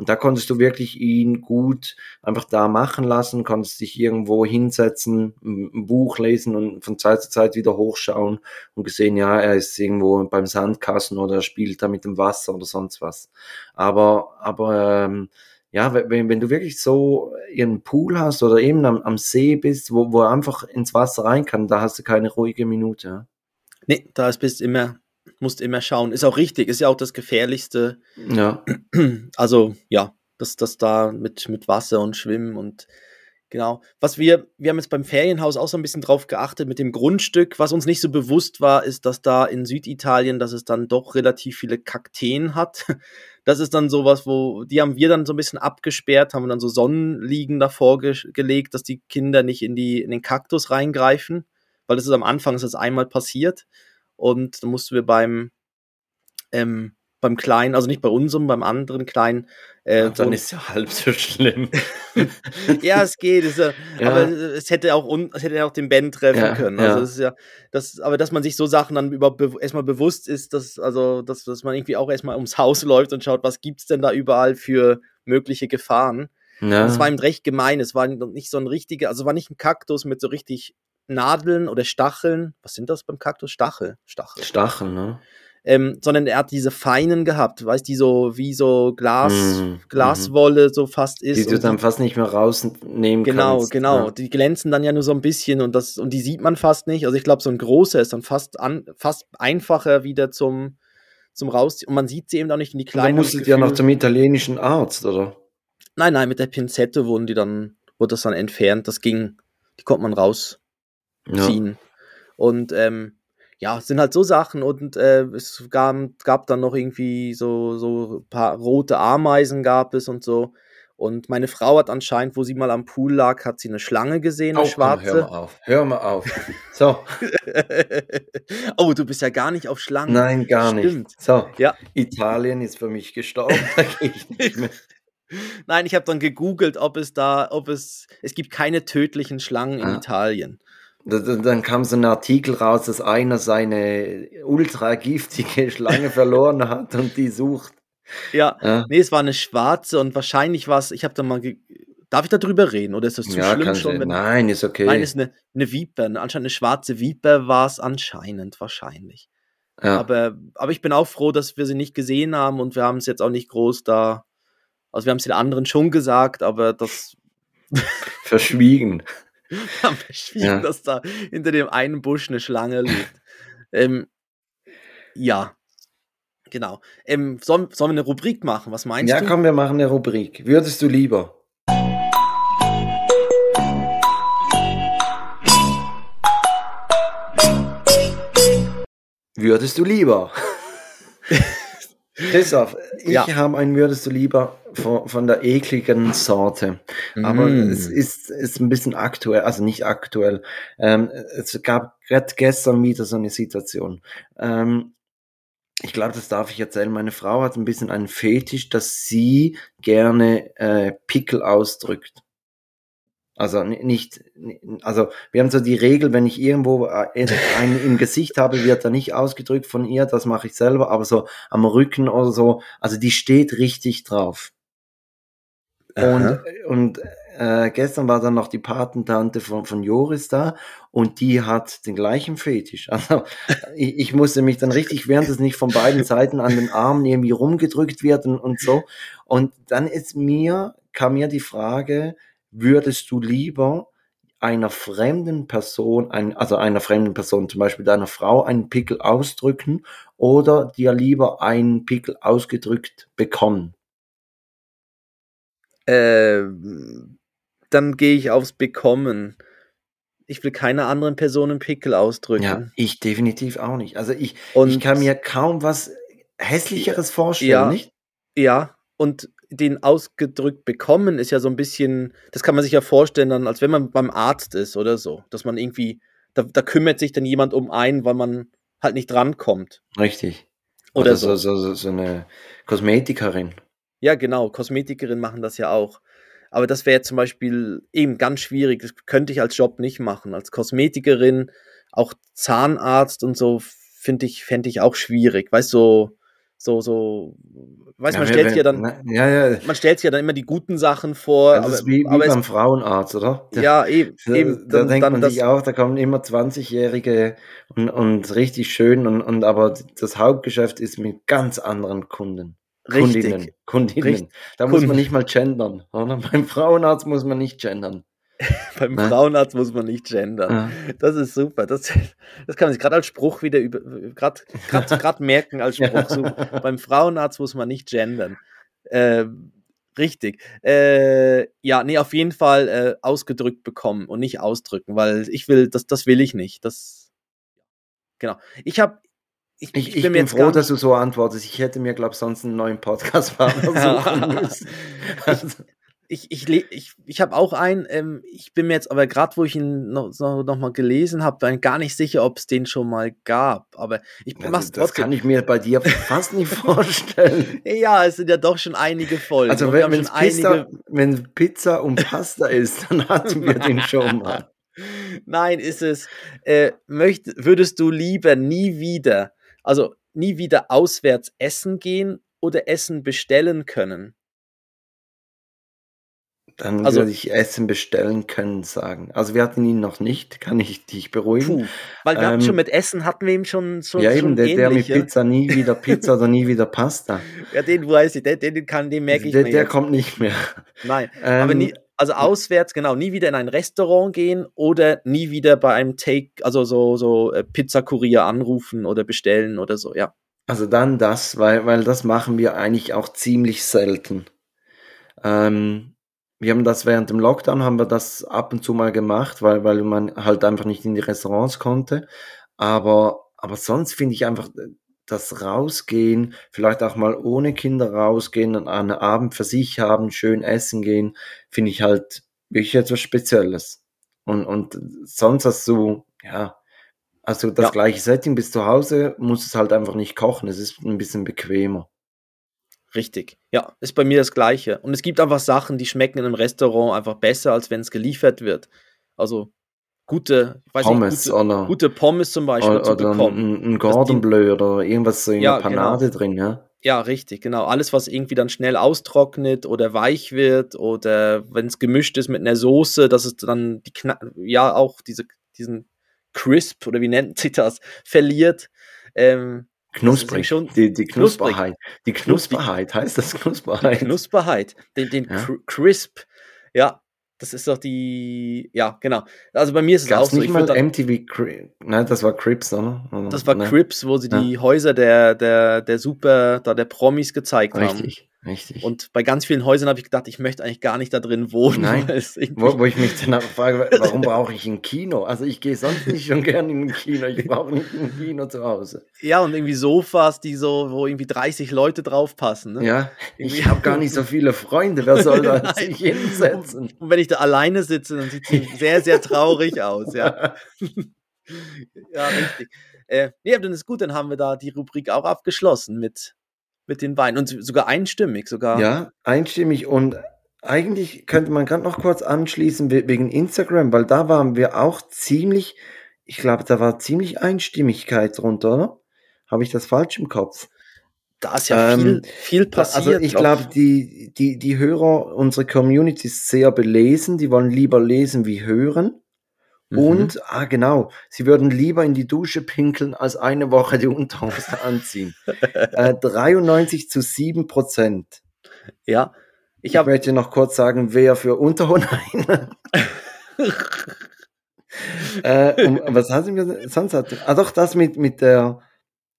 Und da konntest du wirklich ihn gut einfach da machen lassen, konntest dich irgendwo hinsetzen, ein Buch lesen und von Zeit zu Zeit wieder hochschauen und gesehen, ja, er ist irgendwo beim Sandkasten oder er spielt da mit dem Wasser oder sonst was. Aber, aber ähm, ja, wenn, wenn du wirklich so einen Pool hast oder eben am, am See bist, wo, wo er einfach ins Wasser rein kann, da hast du keine ruhige Minute. Nee, da bist immer musst immer schauen. Ist auch richtig, ist ja auch das Gefährlichste. Ja. Also, ja, dass das da mit, mit Wasser und Schwimmen und genau. Was wir, wir haben jetzt beim Ferienhaus auch so ein bisschen drauf geachtet mit dem Grundstück. Was uns nicht so bewusst war, ist, dass da in Süditalien, dass es dann doch relativ viele Kakteen hat. Das ist dann sowas, wo, die haben wir dann so ein bisschen abgesperrt, haben dann so Sonnenliegen davor ge gelegt, dass die Kinder nicht in die, in den Kaktus reingreifen. Weil das ist am Anfang, ist das einmal passiert. Und dann mussten wir beim, ähm, beim Kleinen, also nicht bei unserem, beim anderen Kleinen. Äh, Ach, dann ist ja halb so schlimm. ja, es geht. Es, ja. Aber es hätte auch es hätte auch den Ben treffen ja, können. Also ja. es ist ja, das, aber dass man sich so Sachen dann über, erstmal bewusst ist, dass, also, dass, dass man irgendwie auch erstmal ums Haus läuft und schaut, was gibt's denn da überall für mögliche Gefahren. Ja. Das war ihm recht gemein. Es war nicht so ein richtiger, also war nicht ein Kaktus mit so richtig Nadeln oder Stacheln. Was sind das beim Kaktus? Stachel. Stachel. Stachel, ne? Ähm, sondern er hat diese feinen gehabt, weißt die so wie so Glas, mm, Glaswolle so fast ist. Die du dann fast nicht mehr rausnehmen genau, kannst. Genau, genau. Ja. Die glänzen dann ja nur so ein bisschen und das und die sieht man fast nicht. Also ich glaube, so ein großer ist dann fast an, fast einfacher wieder zum zum rausziehen und man sieht sie eben auch nicht in die kleinen. Dann musstet ja noch zum italienischen Arzt, oder? Nein, nein, mit der Pinzette wurden die dann wurde das dann entfernt. Das ging, die konnte man raus ziehen. Ja. Und ähm, ja, es sind halt so Sachen und äh, es gab, gab dann noch irgendwie so, so ein paar rote Ameisen gab es und so. Und meine Frau hat anscheinend, wo sie mal am Pool lag, hat sie eine Schlange gesehen, eine oh, schwarze. Komm, hör mal auf, hör mal auf. So. oh, du bist ja gar nicht auf Schlangen. Nein, gar Stimmt. nicht. So, ja. Italien ist für mich gestorben. Da gehe ich nicht mehr. Nein, ich habe dann gegoogelt, ob es da, ob es, es gibt keine tödlichen Schlangen in ah. Italien. Dann kam so ein Artikel raus, dass einer seine ultra giftige Schlange verloren hat und die sucht. Ja, ja, nee, es war eine schwarze und wahrscheinlich war es, ich habe da mal, darf ich darüber reden oder ist das zu ja, schlimm schon? Nein, ist okay. Nein, ist eine, eine Viper, anscheinend eine schwarze Viper war es anscheinend, wahrscheinlich. Ja. Aber, aber ich bin auch froh, dass wir sie nicht gesehen haben und wir haben es jetzt auch nicht groß da, also wir haben es den anderen schon gesagt, aber das... Verschwiegen. haben verschwiegen, ja. dass da hinter dem einen Busch eine Schlange liegt. ähm, ja, genau. Ähm, sollen, sollen wir eine Rubrik machen? Was meinst ja, du? Ja, komm, wir machen eine Rubrik. Würdest du lieber? Würdest du lieber? Christoph, ich ja. habe ein Würdest du lieber von, von der ekligen Sorte. Aber mm. es ist, ist ein bisschen aktuell, also nicht aktuell. Ähm, es gab gerade gestern wieder so eine Situation. Ähm, ich glaube, das darf ich erzählen. Meine Frau hat ein bisschen einen Fetisch, dass sie gerne äh, Pickel ausdrückt. Also nicht, also wir haben so die Regel, wenn ich irgendwo äh, einen im Gesicht habe, wird er nicht ausgedrückt von ihr, das mache ich selber, aber so am Rücken oder so, also die steht richtig drauf. Und, und äh, gestern war dann noch die Patentante von, von Joris da und die hat den gleichen Fetisch. Also ich, ich musste mich dann richtig während es nicht von beiden Seiten an den Armen irgendwie rumgedrückt wird und, und so. Und dann ist mir, kam mir die Frage, würdest du lieber einer fremden Person, ein, also einer fremden Person, zum Beispiel deiner Frau, einen Pickel ausdrücken oder dir lieber einen Pickel ausgedrückt bekommen? Äh, dann gehe ich aufs Bekommen. Ich will keiner anderen Person einen Pickel ausdrücken. Ja, ich definitiv auch nicht. Also ich, und, ich kann mir kaum was hässlicheres vorstellen, ja, nicht? Ja, und den ausgedrückt bekommen ist ja so ein bisschen, das kann man sich ja vorstellen, dann, als wenn man beim Arzt ist oder so, dass man irgendwie, da, da kümmert sich dann jemand um einen, weil man halt nicht drankommt. Richtig. Oder, oder so. So, so, so eine Kosmetikerin. Ja, genau. Kosmetikerinnen machen das ja auch. Aber das wäre zum Beispiel eben ganz schwierig. Das könnte ich als Job nicht machen. Als Kosmetikerin, auch Zahnarzt und so, finde ich, fände ich auch schwierig. Weißt du, so, so, so, weiß ja, man stellt ja dann, ja, ja. man stellt sich ja dann immer die guten Sachen vor. Das aber, ist wie, wie aber beim es, Frauenarzt, oder? Ja, eben. Da, eben, da dann, denkt dann man das, sich auch, da kommen immer 20-Jährige und, und richtig schön und, und aber das Hauptgeschäft ist mit ganz anderen Kunden. Richtig. Kundinnen. Kundinnen. Richtig. Da muss man nicht mal gendern. Oder? Beim Frauenarzt muss man nicht gendern. Beim ne? Frauenarzt muss man nicht gendern. Ja. Das ist super. Das, das kann man sich gerade als Spruch wieder über, gerade merken als Spruch. So, beim Frauenarzt muss man nicht gendern. Äh, richtig. Äh, ja, nee, auf jeden Fall äh, ausgedrückt bekommen und nicht ausdrücken, weil ich will, das, das will ich nicht. Das, genau. Ich habe ich, ich, ich, bin, bin froh, dass du so antwortest. Ich hätte mir, glaube ich, sonst einen neuen Podcast-Partner suchen müssen. Also ich, ich, ich, ich habe auch einen, ähm, ich bin mir jetzt aber gerade, wo ich ihn noch, noch, noch mal gelesen habe, gar nicht sicher, ob es den schon mal gab. Aber ich also, mach's Das kann ich mir bei dir fast nicht vorstellen. ja, es sind ja doch schon einige Folgen. Also wenn, wenn, Pizza, einige... wenn Pizza und Pasta ist, dann hatten wir den schon mal. Nein, ist es. Äh, möcht, würdest du lieber nie wieder, also nie wieder auswärts essen gehen oder Essen bestellen können? Dann also, würde ich Essen bestellen können sagen. Also wir hatten ihn noch nicht, kann ich dich beruhigen. Puh, weil wir ähm, hatten schon mit Essen hatten wir ihm schon so Ja, eben, der, der, mit Pizza nie wieder Pizza oder nie wieder Pasta. Ja, den weiß ich, den, den kann, den merke ich der, mir. Der jetzt. kommt nicht mehr. Nein, ähm, aber nie, also auswärts, genau, nie wieder in ein Restaurant gehen oder nie wieder bei einem Take, also so, so äh, Pizzakurier anrufen oder bestellen oder so, ja. Also dann das, weil, weil das machen wir eigentlich auch ziemlich selten. Ähm, wir haben das während dem Lockdown haben wir das ab und zu mal gemacht, weil, weil man halt einfach nicht in die Restaurants konnte. Aber, aber sonst finde ich einfach das Rausgehen, vielleicht auch mal ohne Kinder rausgehen und einen Abend für sich haben, schön essen gehen, finde ich halt wirklich etwas Spezielles. Und, und sonst hast du, ja, also das ja. gleiche Setting bis zu Hause, muss es halt einfach nicht kochen. Es ist ein bisschen bequemer. Richtig. Ja, ist bei mir das Gleiche. Und es gibt einfach Sachen, die schmecken in einem Restaurant einfach besser, als wenn es geliefert wird. Also gute, ich weiß Pommes, nicht, gute, gute, Pommes zum Beispiel oder, zu bekommen. Ein, ein Gordon Bleu oder irgendwas so in ja, der Panade genau. drin, ja. Ja, richtig, genau. Alles, was irgendwie dann schnell austrocknet oder weich wird oder wenn es gemischt ist mit einer Soße, dass es dann die Kna ja auch diese, diesen Crisp oder wie nennt sich das, verliert. Ähm, Knusprig. Schon die, die Knusperheit. Die Knusperheit heißt das Knusperheit. Die Knusperheit. Den, den ja. Crisp. Ja, das ist doch die. Ja, genau. Also bei mir ist es Gab's auch so. Nicht mal MTV Cri Nein, das war Crips, oder? Das war Crips, wo sie ja. die Häuser der, der, der Super, da der Promis gezeigt Richtig. haben. Richtig. Richtig. Und bei ganz vielen Häusern habe ich gedacht, ich möchte eigentlich gar nicht da drin wohnen. Nein, wo, wo, ich mich danach frage, warum brauche ich ein Kino? Also ich gehe sonst nicht schon gerne in ein Kino, ich brauche nicht ein Kino zu Hause. Ja, und irgendwie Sofas, die so, wo irgendwie 30 Leute drauf passen. Ne? Ja, ich habe gar nicht so viele Freunde, wer soll da sich hinsetzen? Und wenn ich da alleine sitze, dann sieht es sehr, sehr traurig aus, ja. ja, richtig. Äh, ja, dann ist gut, dann haben wir da die Rubrik auch abgeschlossen mit mit den beiden und sogar einstimmig sogar. Ja, einstimmig und eigentlich könnte man gerade noch kurz anschließen wegen Instagram, weil da waren wir auch ziemlich, ich glaube, da war ziemlich Einstimmigkeit drunter, oder? Habe ich das falsch im Kopf? Da ist ja ähm, viel, viel also passiert. Also ich glaube, die, die, die Hörer, unsere Community ist sehr belesen, die wollen lieber lesen wie hören. Mhm. Und, ah genau, sie würden lieber in die Dusche pinkeln, als eine Woche die Unterhose anziehen. äh, 93 zu 7 Prozent. Ja. Ich, ich möchte noch kurz sagen, wer für Unterhose. äh, um, was haben Sie mir sonst? Hat, ah doch, das mit, mit der,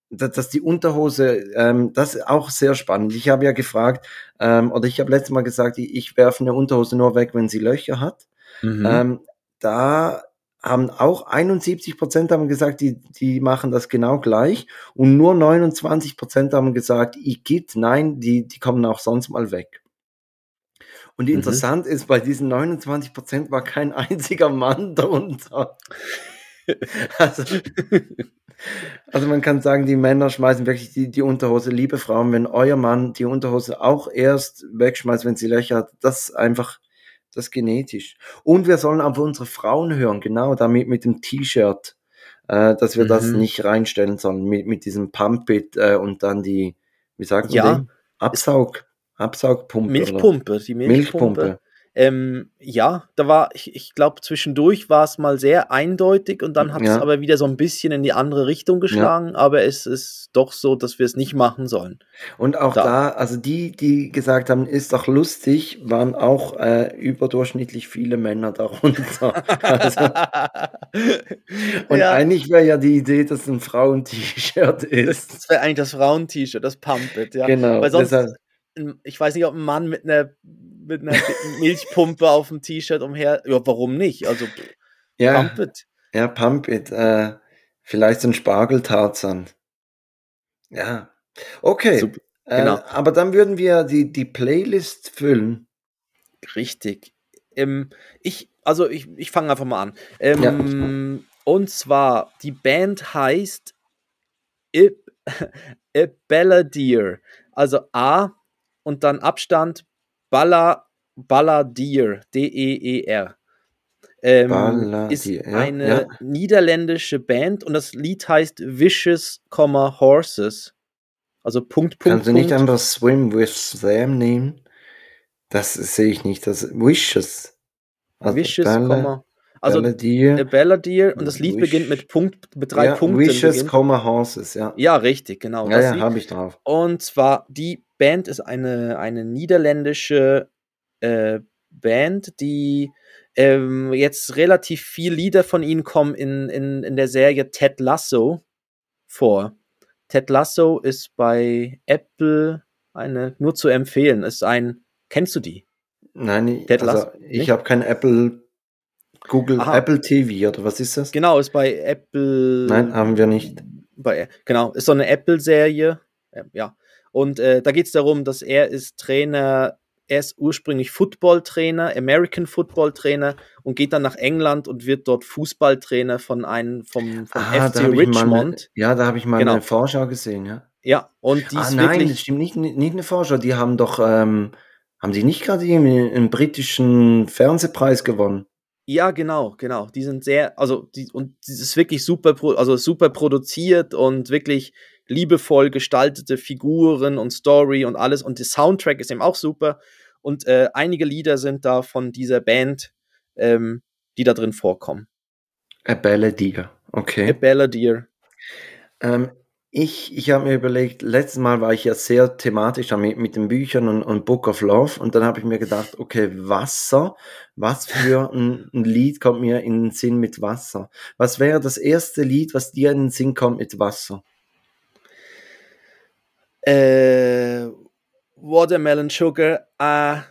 dass die Unterhose, ähm, das ist auch sehr spannend. Ich habe ja gefragt, ähm, oder ich habe letztes Mal gesagt, ich, ich werfe eine Unterhose nur weg, wenn sie Löcher hat. Mhm. Ähm, da haben auch 71 Prozent haben gesagt, die, die machen das genau gleich und nur 29 Prozent haben gesagt, ich geht, nein, die, die kommen auch sonst mal weg. Und mhm. interessant ist, bei diesen 29 Prozent war kein einziger Mann darunter. also, also man kann sagen, die Männer schmeißen wirklich die, die Unterhose. Liebe Frauen, wenn euer Mann die Unterhose auch erst wegschmeißt, wenn sie Löcher hat, das ist einfach das ist genetisch. Und wir sollen auf unsere Frauen hören, genau, damit mit dem T-Shirt, äh, dass wir mhm. das nicht reinstellen sollen, mit, mit diesem Pump-It äh, und dann die, Wie sagt man ja, dem? Absaug, Absaugpumpe. Milchpumpe, die Milchpumpe. Milchpumpe. Ähm, ja, da war, ich, ich glaube, zwischendurch war es mal sehr eindeutig und dann hat ja. es aber wieder so ein bisschen in die andere Richtung geschlagen, ja. aber es ist doch so, dass wir es nicht machen sollen. Und auch da, da also die, die gesagt haben, ist doch lustig, waren auch äh, überdurchschnittlich viele Männer darunter. also, und ja. eigentlich wäre ja die Idee, dass ein Frauen-T-Shirt ist. Das wäre eigentlich das Frauen-T-Shirt, das Pumpet, ja. Genau. Weil sonst, deshalb, ich weiß nicht, ob ein Mann mit einer mit einer Milchpumpe auf dem T-Shirt umher. Ja, warum nicht? Also ja, Pump it. Ja, Pump it. Äh, vielleicht ein Spargeltarzan. Ja. Okay. Super. Äh, genau. Äh, aber dann würden wir die, die Playlist füllen. Richtig. Ähm, ich, also ich, ich fange einfach mal an. Ähm, ja. Und zwar, die Band heißt A, A Balladeer. Also A und dann Abstand Balla, Balladeer, D-E-E-R. Ähm, ist eine ja. niederländische Band und das Lied heißt Vicious, Horses. Also Punkt, Punkt. Kannst du nicht einfach Swim with Them nehmen? Das sehe ich nicht. Das Vicious. Also Vicious, Balla, also Balladeer, Balladeer und das Lied Wish, beginnt mit Punkt mit drei ja, Punkten. Vicious, Horses, ja. Ja, richtig, genau. Ja, ja, habe ich drauf. Und zwar die Band ist eine, eine niederländische äh, Band, die ähm, jetzt relativ viel Lieder von ihnen kommen in, in, in der Serie Ted Lasso vor. Ted Lasso ist bei Apple eine nur zu empfehlen. Ist ein, kennst du die? Nein, Ted also Lasso, ich habe kein Apple Google Aha. Apple TV oder was ist das? Genau, ist bei Apple. Nein, haben wir nicht. Bei, genau, ist so eine Apple-Serie. Ja, und äh, da geht es darum, dass er ist Trainer, er ist ursprünglich Football-Trainer, American Football-Trainer und geht dann nach England und wird dort Fußballtrainer von einem vom, vom ah, FC Richmond. Eine, ja, da habe ich mal genau. eine Vorschau gesehen, ja. Ja, und die ah, ist nein, wirklich. Das stimmt nicht, nicht eine Vorschau, die haben doch, ähm, haben die nicht gerade einen britischen Fernsehpreis gewonnen? Ja, genau, genau. Die sind sehr, also die, und die ist wirklich super, also super produziert und wirklich liebevoll gestaltete Figuren und Story und alles. Und der Soundtrack ist eben auch super. Und äh, einige Lieder sind da von dieser Band, ähm, die da drin vorkommen. A Balladeer, okay. A Balladeer. Ähm, ich, ich habe mir überlegt, letztes Mal war ich ja sehr thematisch mit, mit den Büchern und, und Book of Love und dann habe ich mir gedacht, okay, Wasser, was für ein, ein, Lied kommt mir in den Sinn mit Wasser? Was wäre das erste Lied, was dir in den Sinn kommt mit Wasser? Äh, Watermelon Sugar. Ah.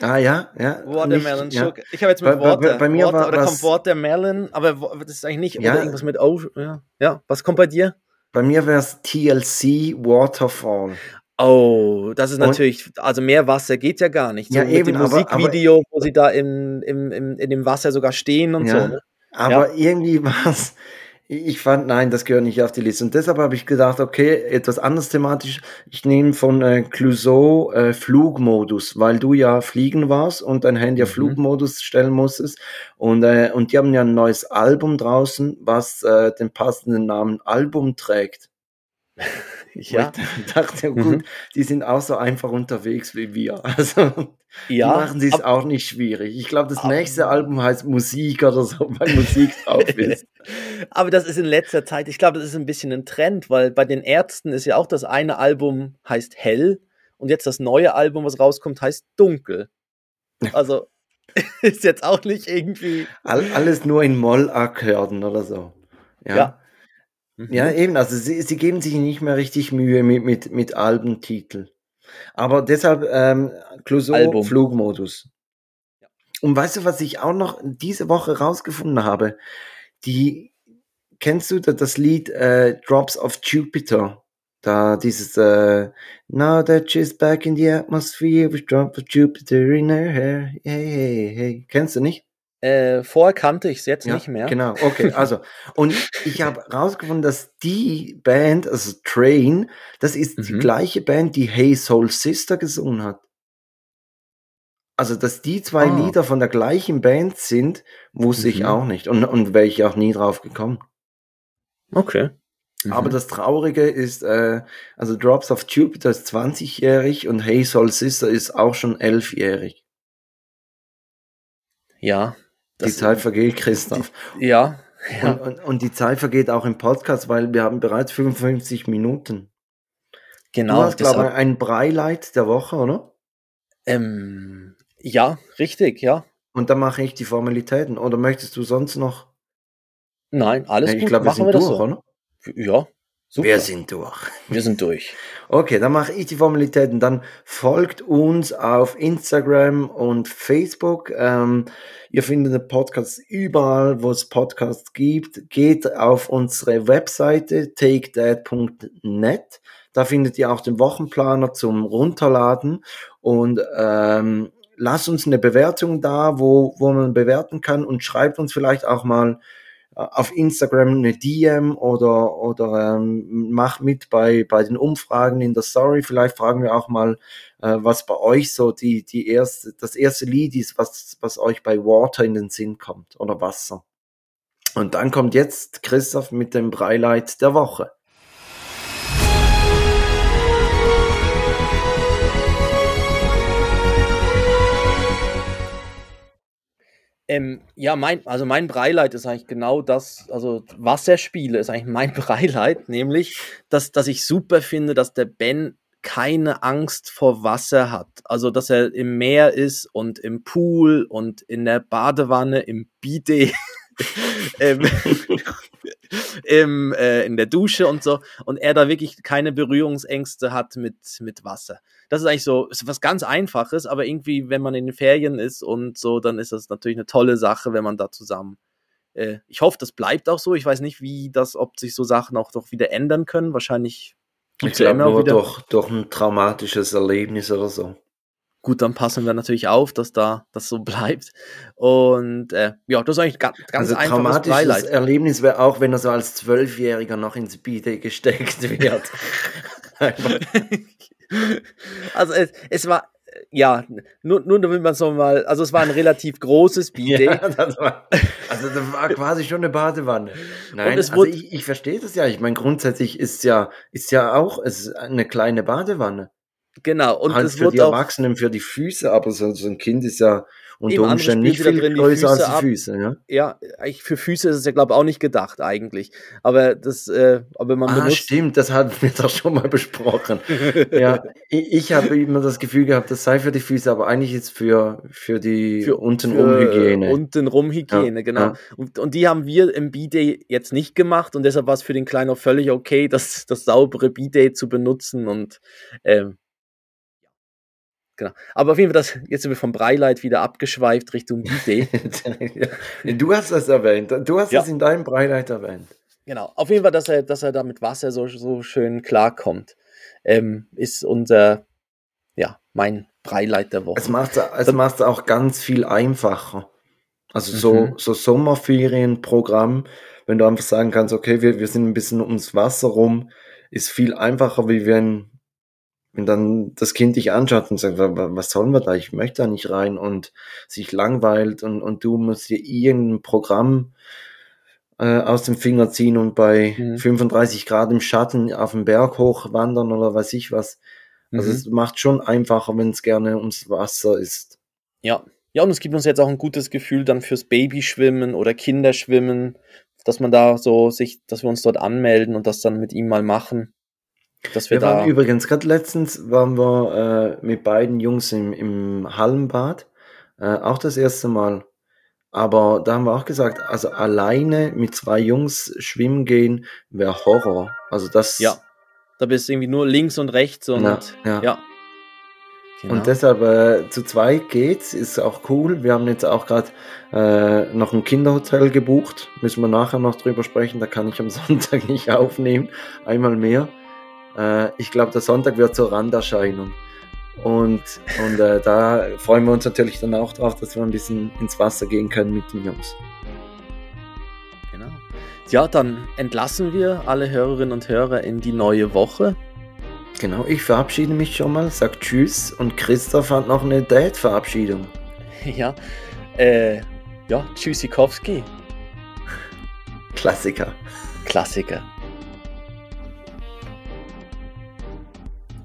Ah ja, ja. Watermelon nicht, Sugar. Ja. Ich habe jetzt mit bei, Water. Bei, bei mir Water, war oder kommt Watermelon, aber das ist eigentlich nicht ja. irgendwas mit O. Ja. ja, was kommt bei dir? Bei mir wäre es TLC Waterfall. Oh, das ist natürlich, Und, also mehr Wasser geht ja gar nicht. So ja, mit eben, dem Musikvideo, aber, wo sie da im, im, im, in dem Wasser sogar stehen und ja, so. Ne? Aber ja. irgendwie war es, ich fand, nein, das gehört nicht auf die Liste. Und deshalb habe ich gedacht, okay, etwas anderes thematisch. Ich nehme von äh, Clouseau äh, Flugmodus, weil du ja fliegen warst und dein Handy auf mhm. Flugmodus stellen musstest. Und, äh, und die haben ja ein neues Album draußen, was äh, den passenden Namen Album trägt. ja. Ich dachte, gut, mhm. die sind auch so einfach unterwegs wie wir. Also ja, die machen es auch nicht schwierig. Ich glaube, das nächste Album heißt Musik oder so, weil Musik drauf ist. aber das ist in letzter Zeit, ich glaube, das ist ein bisschen ein Trend, weil bei den Ärzten ist ja auch das eine Album heißt Hell und jetzt das neue Album, was rauskommt, heißt Dunkel. Also ist jetzt auch nicht irgendwie. All, alles nur in Moll-Akkorden oder so. Ja. ja. Mhm. Ja, eben, also sie, sie geben sich nicht mehr richtig Mühe mit, mit, mit Albentitel. Aber deshalb ähm, Clouseau Flugmodus. Ja. Und weißt du, was ich auch noch diese Woche rausgefunden habe? Die, kennst du das Lied äh, Drops of Jupiter? Da dieses äh, Now that she's back in the atmosphere with drops of Jupiter in her hair. Hey, hey, hey. Kennst du nicht? Äh, vorher kannte ich es jetzt ja, nicht mehr. Genau, okay, also. Und ich habe herausgefunden, dass die Band, also Train, das ist mhm. die gleiche Band, die Hey Soul Sister gesungen hat. Also, dass die zwei ah. Lieder von der gleichen Band sind, wusste mhm. ich auch nicht. Und, und wäre ich auch nie drauf gekommen. Okay. Mhm. Aber das Traurige ist, äh, also Drops of Jupiter ist 20-jährig und Hey Soul Sister ist auch schon 11-jährig. Ja. Die Zeit vergeht, Christoph. Die, ja. ja. Und, und, und, die Zeit vergeht auch im Podcast, weil wir haben bereits 55 Minuten. Genau. Du hast, glaube ich, ein Breileit der Woche, oder? Ähm, ja, richtig, ja. Und dann mache ich die Formalitäten. Oder möchtest du sonst noch? Nein, alles ich gut. Ich glaube, wir sind wir durch, so. oder? Ja, super. Wir sind durch. Wir sind durch. Okay, dann mache ich die Formalitäten. Dann folgt uns auf Instagram und Facebook. Ähm, ihr findet den Podcast überall, wo es Podcasts gibt. Geht auf unsere Webseite takethat.net. Da findet ihr auch den Wochenplaner zum Runterladen und ähm, lasst uns eine Bewertung da, wo, wo man bewerten kann und schreibt uns vielleicht auch mal auf Instagram eine DM oder, oder ähm, mach mit bei, bei den Umfragen in der Story. Vielleicht fragen wir auch mal, äh, was bei euch so die, die erste, das erste Lied ist, was, was euch bei Water in den Sinn kommt oder Wasser. Und dann kommt jetzt Christoph mit dem Breileit der Woche. Ähm, ja, mein, also mein Breileid ist eigentlich genau das, also Wasserspiele ist eigentlich mein Breileid, nämlich, dass, dass ich super finde, dass der Ben keine Angst vor Wasser hat. Also, dass er im Meer ist und im Pool und in der Badewanne, im Bidet. ähm, im, äh, in der Dusche und so und er da wirklich keine Berührungsängste hat mit, mit Wasser. Das ist eigentlich so ist was ganz Einfaches, aber irgendwie, wenn man in den Ferien ist und so, dann ist das natürlich eine tolle Sache, wenn man da zusammen. Äh, ich hoffe, das bleibt auch so. Ich weiß nicht, wie das, ob sich so Sachen auch doch wieder ändern können. Wahrscheinlich. Ich glaube nur durch, durch ein traumatisches Erlebnis oder so. Gut, dann passen wir natürlich auf, dass da das so bleibt. Und äh, ja, das ist eigentlich ganz, ganz also einfaches traumatisches Beileid. Erlebnis wäre auch, wenn er so als Zwölfjähriger noch ins Bidet gesteckt wird. also es, es war ja, nur, nur damit man so mal, also es war ein relativ großes Bidet. ja, war, also das war quasi schon eine Badewanne. Nein, also ich, ich verstehe das ja. Ich meine, grundsätzlich ist ja, ist ja auch es ist eine kleine Badewanne. Genau. Und halt es für die Erwachsenen, für die Füße, aber so, so ein Kind ist ja unter Umständen nicht viel drin, größer als die ab. Füße. Ja, ja eigentlich für Füße ist es ja, glaube ich, auch nicht gedacht eigentlich. Aber das, äh, aber man ah, benutzt... stimmt, das hatten wir doch schon mal besprochen. ja, ich, ich habe immer das Gefühl gehabt, das sei für die Füße, aber eigentlich ist für, für die für, Untenrum-Hygiene. Untenrum-Hygiene, ja, genau. Ja. Und, und die haben wir im Bidet jetzt nicht gemacht und deshalb war es für den Kleinen auch völlig okay, das, das saubere Bidet zu benutzen und ähm, Genau. Aber auf jeden Fall, das, jetzt sind wir vom Breileit wieder abgeschweift Richtung Bidet. du hast das erwähnt. Du hast ja. das in deinem Breileit erwähnt. Genau. Auf jeden Fall, dass er, dass er da mit Wasser so, so schön klarkommt, ähm, ist unser, ja, mein Breileit der Woche. Es macht es macht auch ganz viel einfacher. Also so, mhm. so Sommerferienprogramm, wenn du einfach sagen kannst, okay, wir, wir sind ein bisschen ums Wasser rum, ist viel einfacher, wie wenn wenn dann das Kind dich anschaut und sagt, was sollen wir da? Ich möchte da nicht rein und sich langweilt und, und du musst dir irgendein Programm äh, aus dem Finger ziehen und bei mhm. 35 Grad im Schatten auf den Berg hochwandern oder weiß ich was. Also mhm. es macht schon einfacher, wenn es gerne ums Wasser ist. Ja. Ja, und es gibt uns jetzt auch ein gutes Gefühl dann fürs Babyschwimmen oder Kinderschwimmen, dass man da so sich, dass wir uns dort anmelden und das dann mit ihm mal machen. Dass wir, wir waren übrigens, gerade letztens waren wir äh, mit beiden Jungs im, im Hallenbad, äh, auch das erste Mal. Aber da haben wir auch gesagt, also alleine mit zwei Jungs schwimmen gehen wäre Horror. Also das. Ja. Da bist du irgendwie nur links und rechts und ja. ja. ja. Genau. Und deshalb äh, zu zweit geht's, ist auch cool. Wir haben jetzt auch gerade äh, noch ein Kinderhotel gebucht. Müssen wir nachher noch drüber sprechen. Da kann ich am Sonntag nicht aufnehmen. Einmal mehr. Äh, ich glaube, der Sonntag wird zur Randerscheinung. Und, und äh, da freuen wir uns natürlich dann auch drauf, dass wir ein bisschen ins Wasser gehen können mit den Jungs. Genau. Ja, dann entlassen wir alle Hörerinnen und Hörer in die neue Woche. Genau, ich verabschiede mich schon mal, sag Tschüss und Christoph hat noch eine Date-Verabschiedung. Ja, äh, ja, Tschüssikowski. Klassiker. Klassiker.